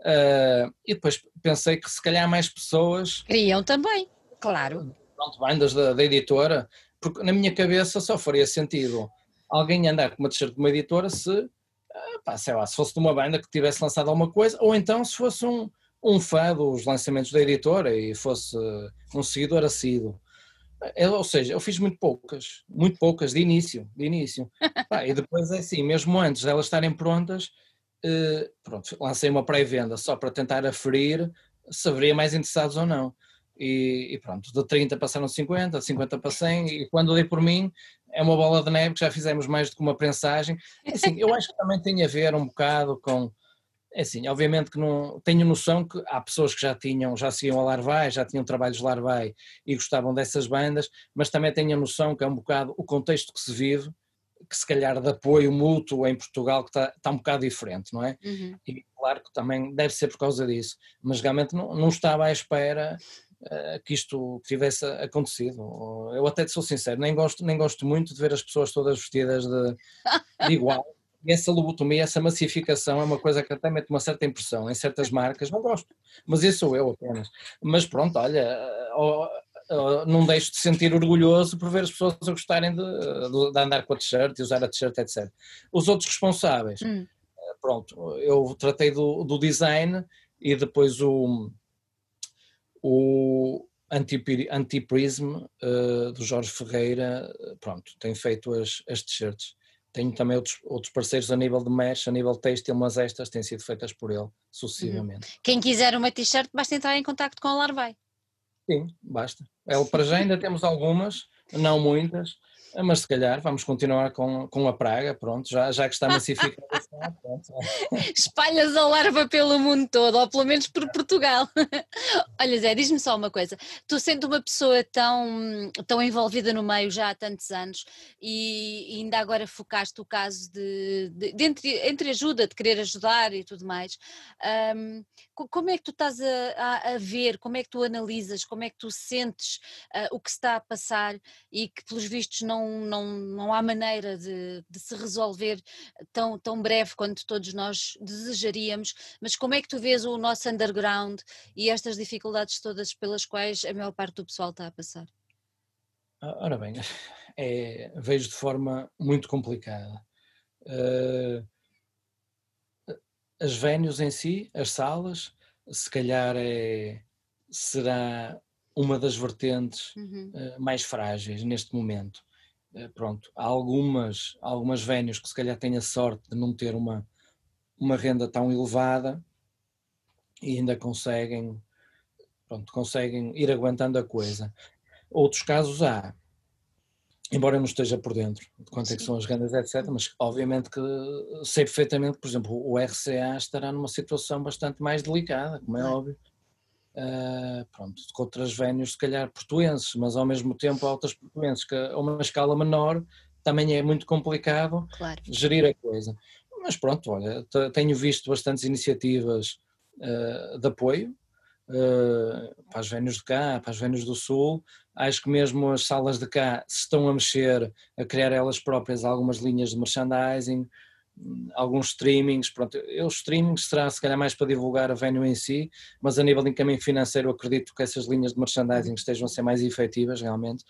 uh, e depois pensei que se calhar mais pessoas... Queriam também, claro. Pronto, bandas da, da editora, porque na minha cabeça só faria sentido alguém andar com uma t-shirt de uma editora se, uh, pá, sei lá, se fosse de uma banda que tivesse lançado alguma coisa, ou então se fosse um, um fã dos lançamentos da editora e fosse um seguidor assíduo. Eu, ou seja, eu fiz muito poucas, muito poucas de início, de início. Pá, e depois é assim, mesmo antes de elas estarem prontas, eh, pronto, lancei uma pré-venda só para tentar aferir se haveria mais interessados ou não. E, e, pronto, de 30 passaram 50, 50 para 100, e quando dei por mim, é uma bola de neve que já fizemos mais do que uma prensagem. Assim, eu acho que também tem a ver um bocado com É assim, obviamente que não tenho noção que há pessoas que já tinham, já seguiam a Larvai, já tinham trabalhos Larvai e gostavam dessas bandas, mas também tenho a noção que é um bocado o contexto que se vive, que se calhar de apoio mútuo em Portugal que está, está um bocado diferente, não é? Uhum. E claro que também deve ser por causa disso, mas realmente não, não estava à espera uh, que isto tivesse acontecido. Eu até sou sincero, nem gosto, nem gosto muito de ver as pessoas todas vestidas de, de igual. E essa lobotomia, essa massificação é uma coisa que até mete uma certa impressão em certas marcas, não gosto, mas isso sou eu apenas. Mas pronto, olha, não deixo de sentir orgulhoso por ver as pessoas a gostarem de, de andar com a t-shirt e usar a t-shirt, etc. Os outros responsáveis, hum. pronto, eu tratei do, do design e depois o, o Anti-Prism uh, do Jorge Ferreira, pronto, tem feito as, as t-shirts. Tenho também outros, outros parceiros a nível de mesh, a nível de têxtil, mas estas têm sido feitas por ele sucessivamente. Uhum. Quem quiser uma t-shirt, basta entrar em contato com a Larvai. Sim, basta. Ele, para já ainda temos algumas, não muitas, mas se calhar vamos continuar com, com a praga, pronto, já, já que está massificado. Espalhas a larva pelo mundo todo, ou pelo menos por Portugal. Olha Zé, diz-me só uma coisa, tu sendo uma pessoa tão, tão envolvida no meio já há tantos anos e, e ainda agora focaste o caso de, de, de, entre, entre ajuda, de querer ajudar e tudo mais, um, como é que tu estás a, a, a, ver, como é que tu analisas, como é que tu sentes uh, o que está a passar e que pelos vistos não, não, não há maneira de, de, se resolver tão, tão breve quanto todos nós desejaríamos, mas como é que tu vês o nosso underground e estas dificuldades todas pelas quais a maior parte do pessoal está a passar? Ora bem, é, vejo de forma muito complicada. Uh, as venues em si, as salas, se calhar é, será uma das vertentes uhum. uh, mais frágeis neste momento. Uh, pronto, há algumas, algumas venues que se calhar têm a sorte de não ter uma, uma renda tão elevada e ainda conseguem, pronto, conseguem ir aguentando a coisa. Outros casos há embora eu não esteja por dentro de quanto é que são as rendas, etc., mas obviamente que sei perfeitamente, por exemplo, o RCA estará numa situação bastante mais delicada, como é óbvio. Uh, pronto, com outras vénios, se calhar portuenses, mas ao mesmo tempo outras portuenses, que a uma escala menor também é muito complicado claro. gerir a coisa. Mas pronto, olha, tenho visto bastantes iniciativas uh, de apoio, uh, para as vénios de cá, para as vénios do Sul. Acho que mesmo as salas de cá se estão a mexer, a criar elas próprias algumas linhas de merchandising, alguns streamings. Pronto, os streamings será se calhar mais para divulgar a venue em si, mas a nível de encaminho financeiro acredito que essas linhas de merchandising estejam a ser mais efetivas realmente.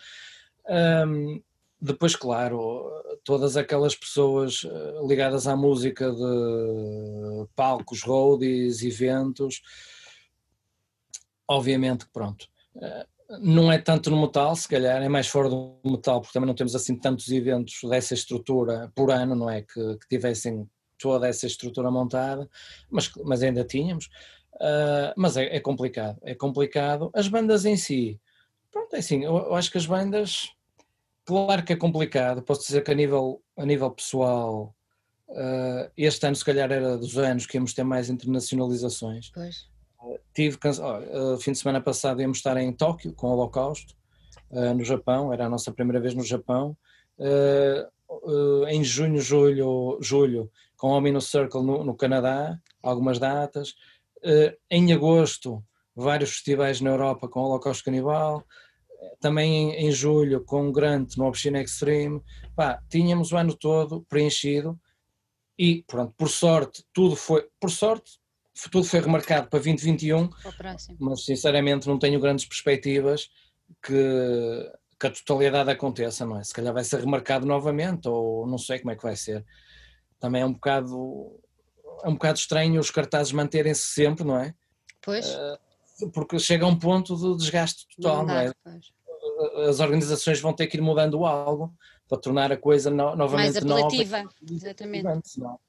Um, depois, claro, todas aquelas pessoas eh, ligadas à música de palcos, roadies, eventos, obviamente pronto, eh, não é tanto no metal, se calhar é mais fora do metal, porque também não temos assim tantos eventos dessa estrutura por ano, não é? Que, que tivessem toda essa estrutura montada, mas, mas ainda tínhamos. Uh, mas é, é, complicado, é complicado. As bandas em si, pronto, é assim, eu, eu, acho que as bandas, claro que é complicado, posso dizer que a nível, a nível pessoal, uh, este ano se calhar era dos anos que íamos ter mais internacionalizações. Pois tive oh, fim de semana passado íamos estar em Tóquio com o Holocausto uh, no Japão era a nossa primeira vez no Japão uh, em junho julho julho com o Omino Circle no, no Canadá algumas datas em agosto vários festivais na Europa com o Holocausto Canibal também em, em julho com o Grant no Obscene Extreme Pá, tínhamos o ano todo preenchido e pronto, por sorte tudo foi, por sorte tudo foi remarcado para 2021, mas sinceramente não tenho grandes perspectivas que, que a totalidade aconteça, não é? Se calhar vai ser remarcado novamente, ou não sei como é que vai ser. Também é um bocado, é um bocado estranho os cartazes manterem-se sempre, não é? Pois. Uh, porque chega a um ponto de desgaste total, não, não é? Pois. As organizações vão ter que ir mudando algo para tornar a coisa no, novamente Mais apelativa, nova. exatamente. Não.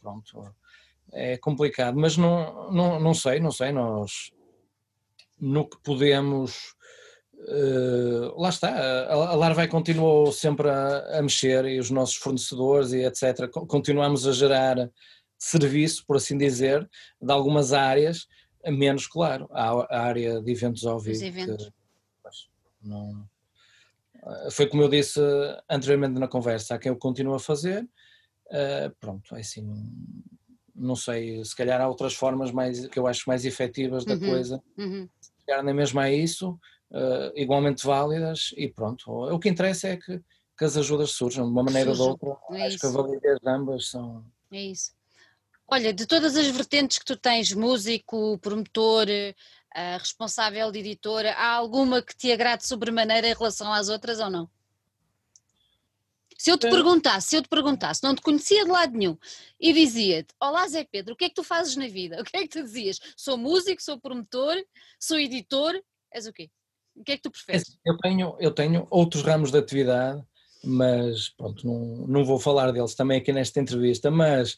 Pronto, é complicado, mas não, não, não sei, não sei, nós no que podemos uh, lá está, a, a Larvai continuou sempre a, a, mexer e os nossos fornecedores e etc, continuamos a gerar serviço, por assim dizer, de algumas áreas, menos claro, a, área de eventos ao vivo. Eventos. Que, não, eh, foi como eu disse anteriormente na conversa, a quem eu continuo a fazer, uh, pronto, é assim, não sei, se calhar há outras formas mais, que eu acho mais efetivas da uhum, coisa, uhum. se calhar nem mesmo há isso, uh, igualmente válidas e pronto, o que interessa é que, que as ajudas surjam de uma maneira ou de outra, é acho isso. que a validez de ambas são... É isso. Olha, de todas as vertentes que tu tens, músico, promotor, uh, responsável de editora, há alguma que te agrade sobremaneira em relação às outras ou não? Se eu te perguntasse, se eu te perguntasse, não te conhecia de lado nenhum, e dizia-te, olá Zé Pedro, o que é que tu fazes na vida? O que é que tu dizias? Sou músico, sou promotor, sou editor, és o quê? O que é que tu é preferes? Assim, eu tenho, eu tenho outros ramos de atividade, mas pronto, não, não vou falar deles também aqui nesta entrevista, mas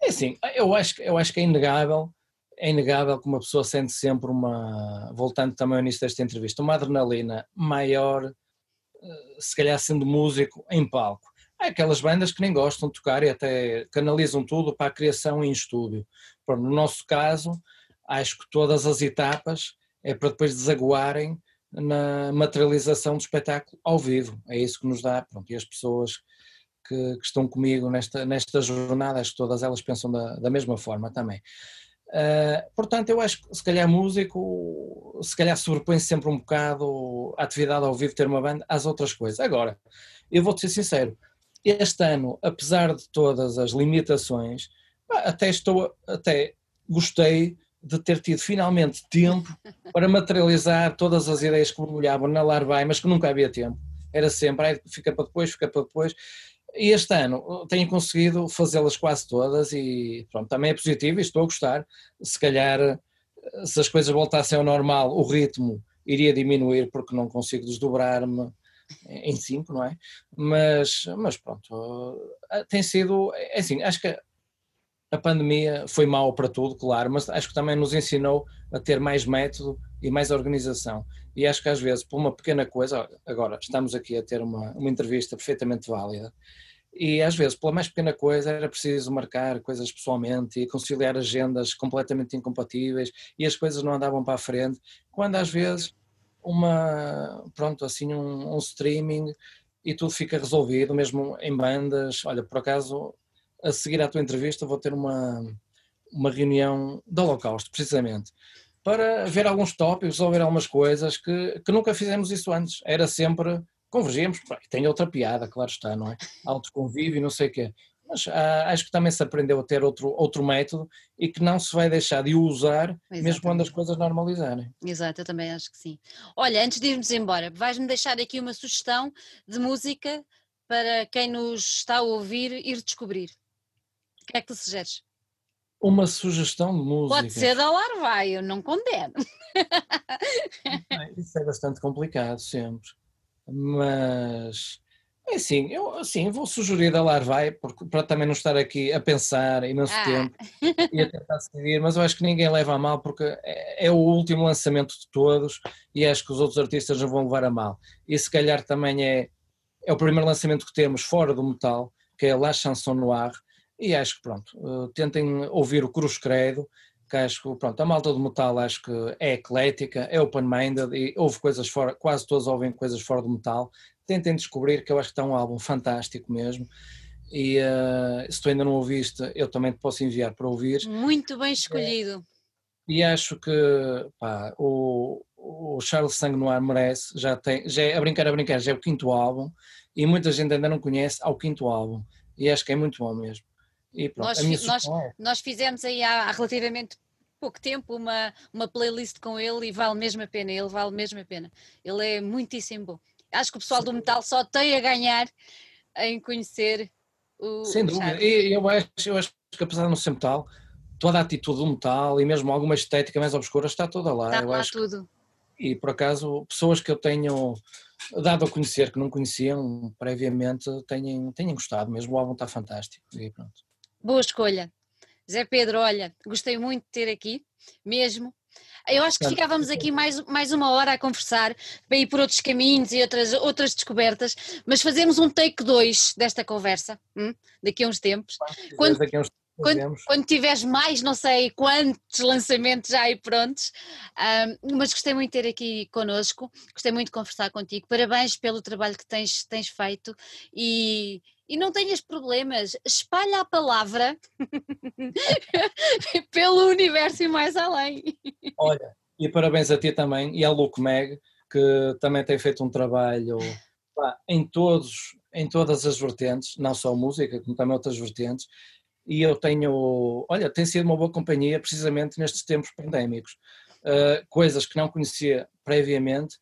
é assim, eu acho, eu acho que é inegável, é inegável que uma pessoa sente sempre uma, voltando também ao início desta entrevista, uma adrenalina maior, se calhar sendo músico em palco. Há aquelas bandas que nem gostam de tocar e até canalizam tudo para a criação em estúdio. No nosso caso, acho que todas as etapas é para depois desaguarem na materialização do espetáculo ao vivo. É isso que nos dá, pronto, e as pessoas que, que estão comigo nesta, nesta jornada, acho que todas elas pensam da, da mesma forma também. Uh, portanto, eu acho que se calhar músico, se calhar sobrepõe -se sempre um bocado a atividade ao vivo, ter uma banda, às outras coisas. Agora, eu vou-te ser sincero, este ano, apesar de todas as limitações, até estou, até gostei de ter tido finalmente tempo para materializar todas as ideias que me molhavam na Larvai, mas que nunca havia tempo. Era sempre, fica para depois, fica para depois. E este ano tenho conseguido fazê-las quase todas e pronto, também é positivo e estou a gostar. Se calhar, se as coisas voltassem ao normal, o ritmo iria diminuir porque não consigo desdobrar-me em cinco, não é? Mas, mas pronto, tem sido, é assim, acho que a pandemia foi mal para tudo, claro, mas acho que também nos ensinou a ter mais método e mais organização. E acho que às vezes, por uma pequena coisa, agora estamos aqui a ter uma, uma entrevista perfeitamente válida, e às vezes, pela mais pequena coisa, era preciso marcar coisas pessoalmente e conciliar agendas completamente incompatíveis e as coisas não andavam para a frente. Quando às vezes, uma, pronto, assim, um, um streaming e tudo fica resolvido, mesmo em bandas. Olha, por acaso, a seguir à tua entrevista, vou ter uma, uma reunião do Holocausto, precisamente, para ver alguns tópicos, resolver algumas coisas que, que nunca fizemos isso antes. Era sempre convergemos, tem outra piada, claro está, não é? Alto convívio e não sei o quê. Mas ah, acho que também se aprendeu a ter outro, outro método e que não se vai deixar de usar Exatamente. mesmo quando as coisas normalizarem. Exato, eu também acho que sim. Olha, antes de irmos embora, vais-me deixar aqui uma sugestão de música para quem nos está a ouvir ir descobrir. O que é que tu sugeres? Uma sugestão de música. Pode ser da Larvai, eu não condeno. Isso é bastante complicado sempre mas é assim, eu assim, vou sugerir a Larvai porque, para também não estar aqui a pensar imenso ah. tempo e a tentar decidir, mas eu acho que ninguém leva a mal porque é, é, o último lançamento de todos e acho que os outros artistas não vão levar a mal. E se calhar também é, é o primeiro lançamento que temos fora do metal, que é La Chanson Noir, e acho que pronto, uh, tentem ouvir o Cruz Credo que acho que pronto, a malta do metal acho que é eclética, é open-minded e ouve coisas fora, quase todos ouvem coisas fora do metal. Tentem descobrir que eu acho que está um álbum fantástico mesmo. E uh, se tu ainda não ouviste, eu também te posso enviar para ouvir. Muito bem escolhido. É, e acho que pá, o, o Charles Sanguinoir merece, já tem, já é, a brincar a brincar, já é o quinto álbum e muita gente ainda não conhece ao quinto álbum. E acho que é muito bom mesmo. E pronto, nós, nós, é. nós fizemos aí há, relativamente pouco tempo uma, uma playlist com ele e vale mesmo a pena, ele vale mesmo a pena. Ele é muitíssimo bom. Acho que o pessoal do metal só tem a ganhar em conhecer o. Sem dúvida, e eu acho, eu acho que apesar de não ser metal, toda a atitude do metal e mesmo alguma estética mais obscura está toda lá. Está eu lá acho tudo. Que, e por acaso, pessoas que eu tenho dado a conhecer, que não conheciam previamente, tenham, tenham gostado mesmo, o álbum está fantástico e pronto. Boa escolha. Zé Pedro, olha, gostei muito de ter aqui, mesmo. Eu acho que ficávamos aqui mais, mais uma hora a conversar, para ir por outros caminhos e outras, outras descobertas, mas fazemos um take 2 desta conversa, hum, daqui a uns tempos. Quando, daqui a uns quando, quando, tiveres mais, não sei quantos lançamentos já aí prontos, um, mas gostei muito de ter aqui connosco, gostei muito de conversar contigo, parabéns pelo trabalho que tens, tens feito e, e não tenhas problemas, espalha a palavra pelo universo e mais além. Olha, e parabéns a ti também e ao Luke Meg, que também tem feito um trabalho pá, em, todos, em todas as vertentes, não só música, como também outras vertentes, e eu tenho, olha, tem sido uma boa companhia precisamente nestes tempos pandémicos. Uh, coisas que não conhecia previamente,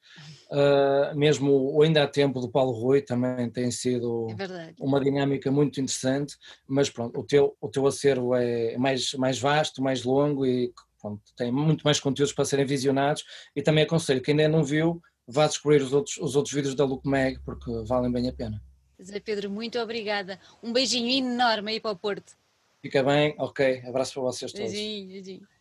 uh, mesmo ainda há tempo do Paulo Rui também tem sido é uma dinâmica muito interessante, mas pronto, o teu, o teu acervo é mais, mais vasto, mais longo e pronto, tem muito mais conteúdos para serem visionados e também aconselho quem ainda não viu, vá descobrir os outros, os outros vídeos da Luke Mag porque valem bem a pena. Zé Pedro, muito obrigada. Um beijinho enorme aí para o Porto. Fica bem, ok. Abraço para vocês todos. Beijinho, beijinho.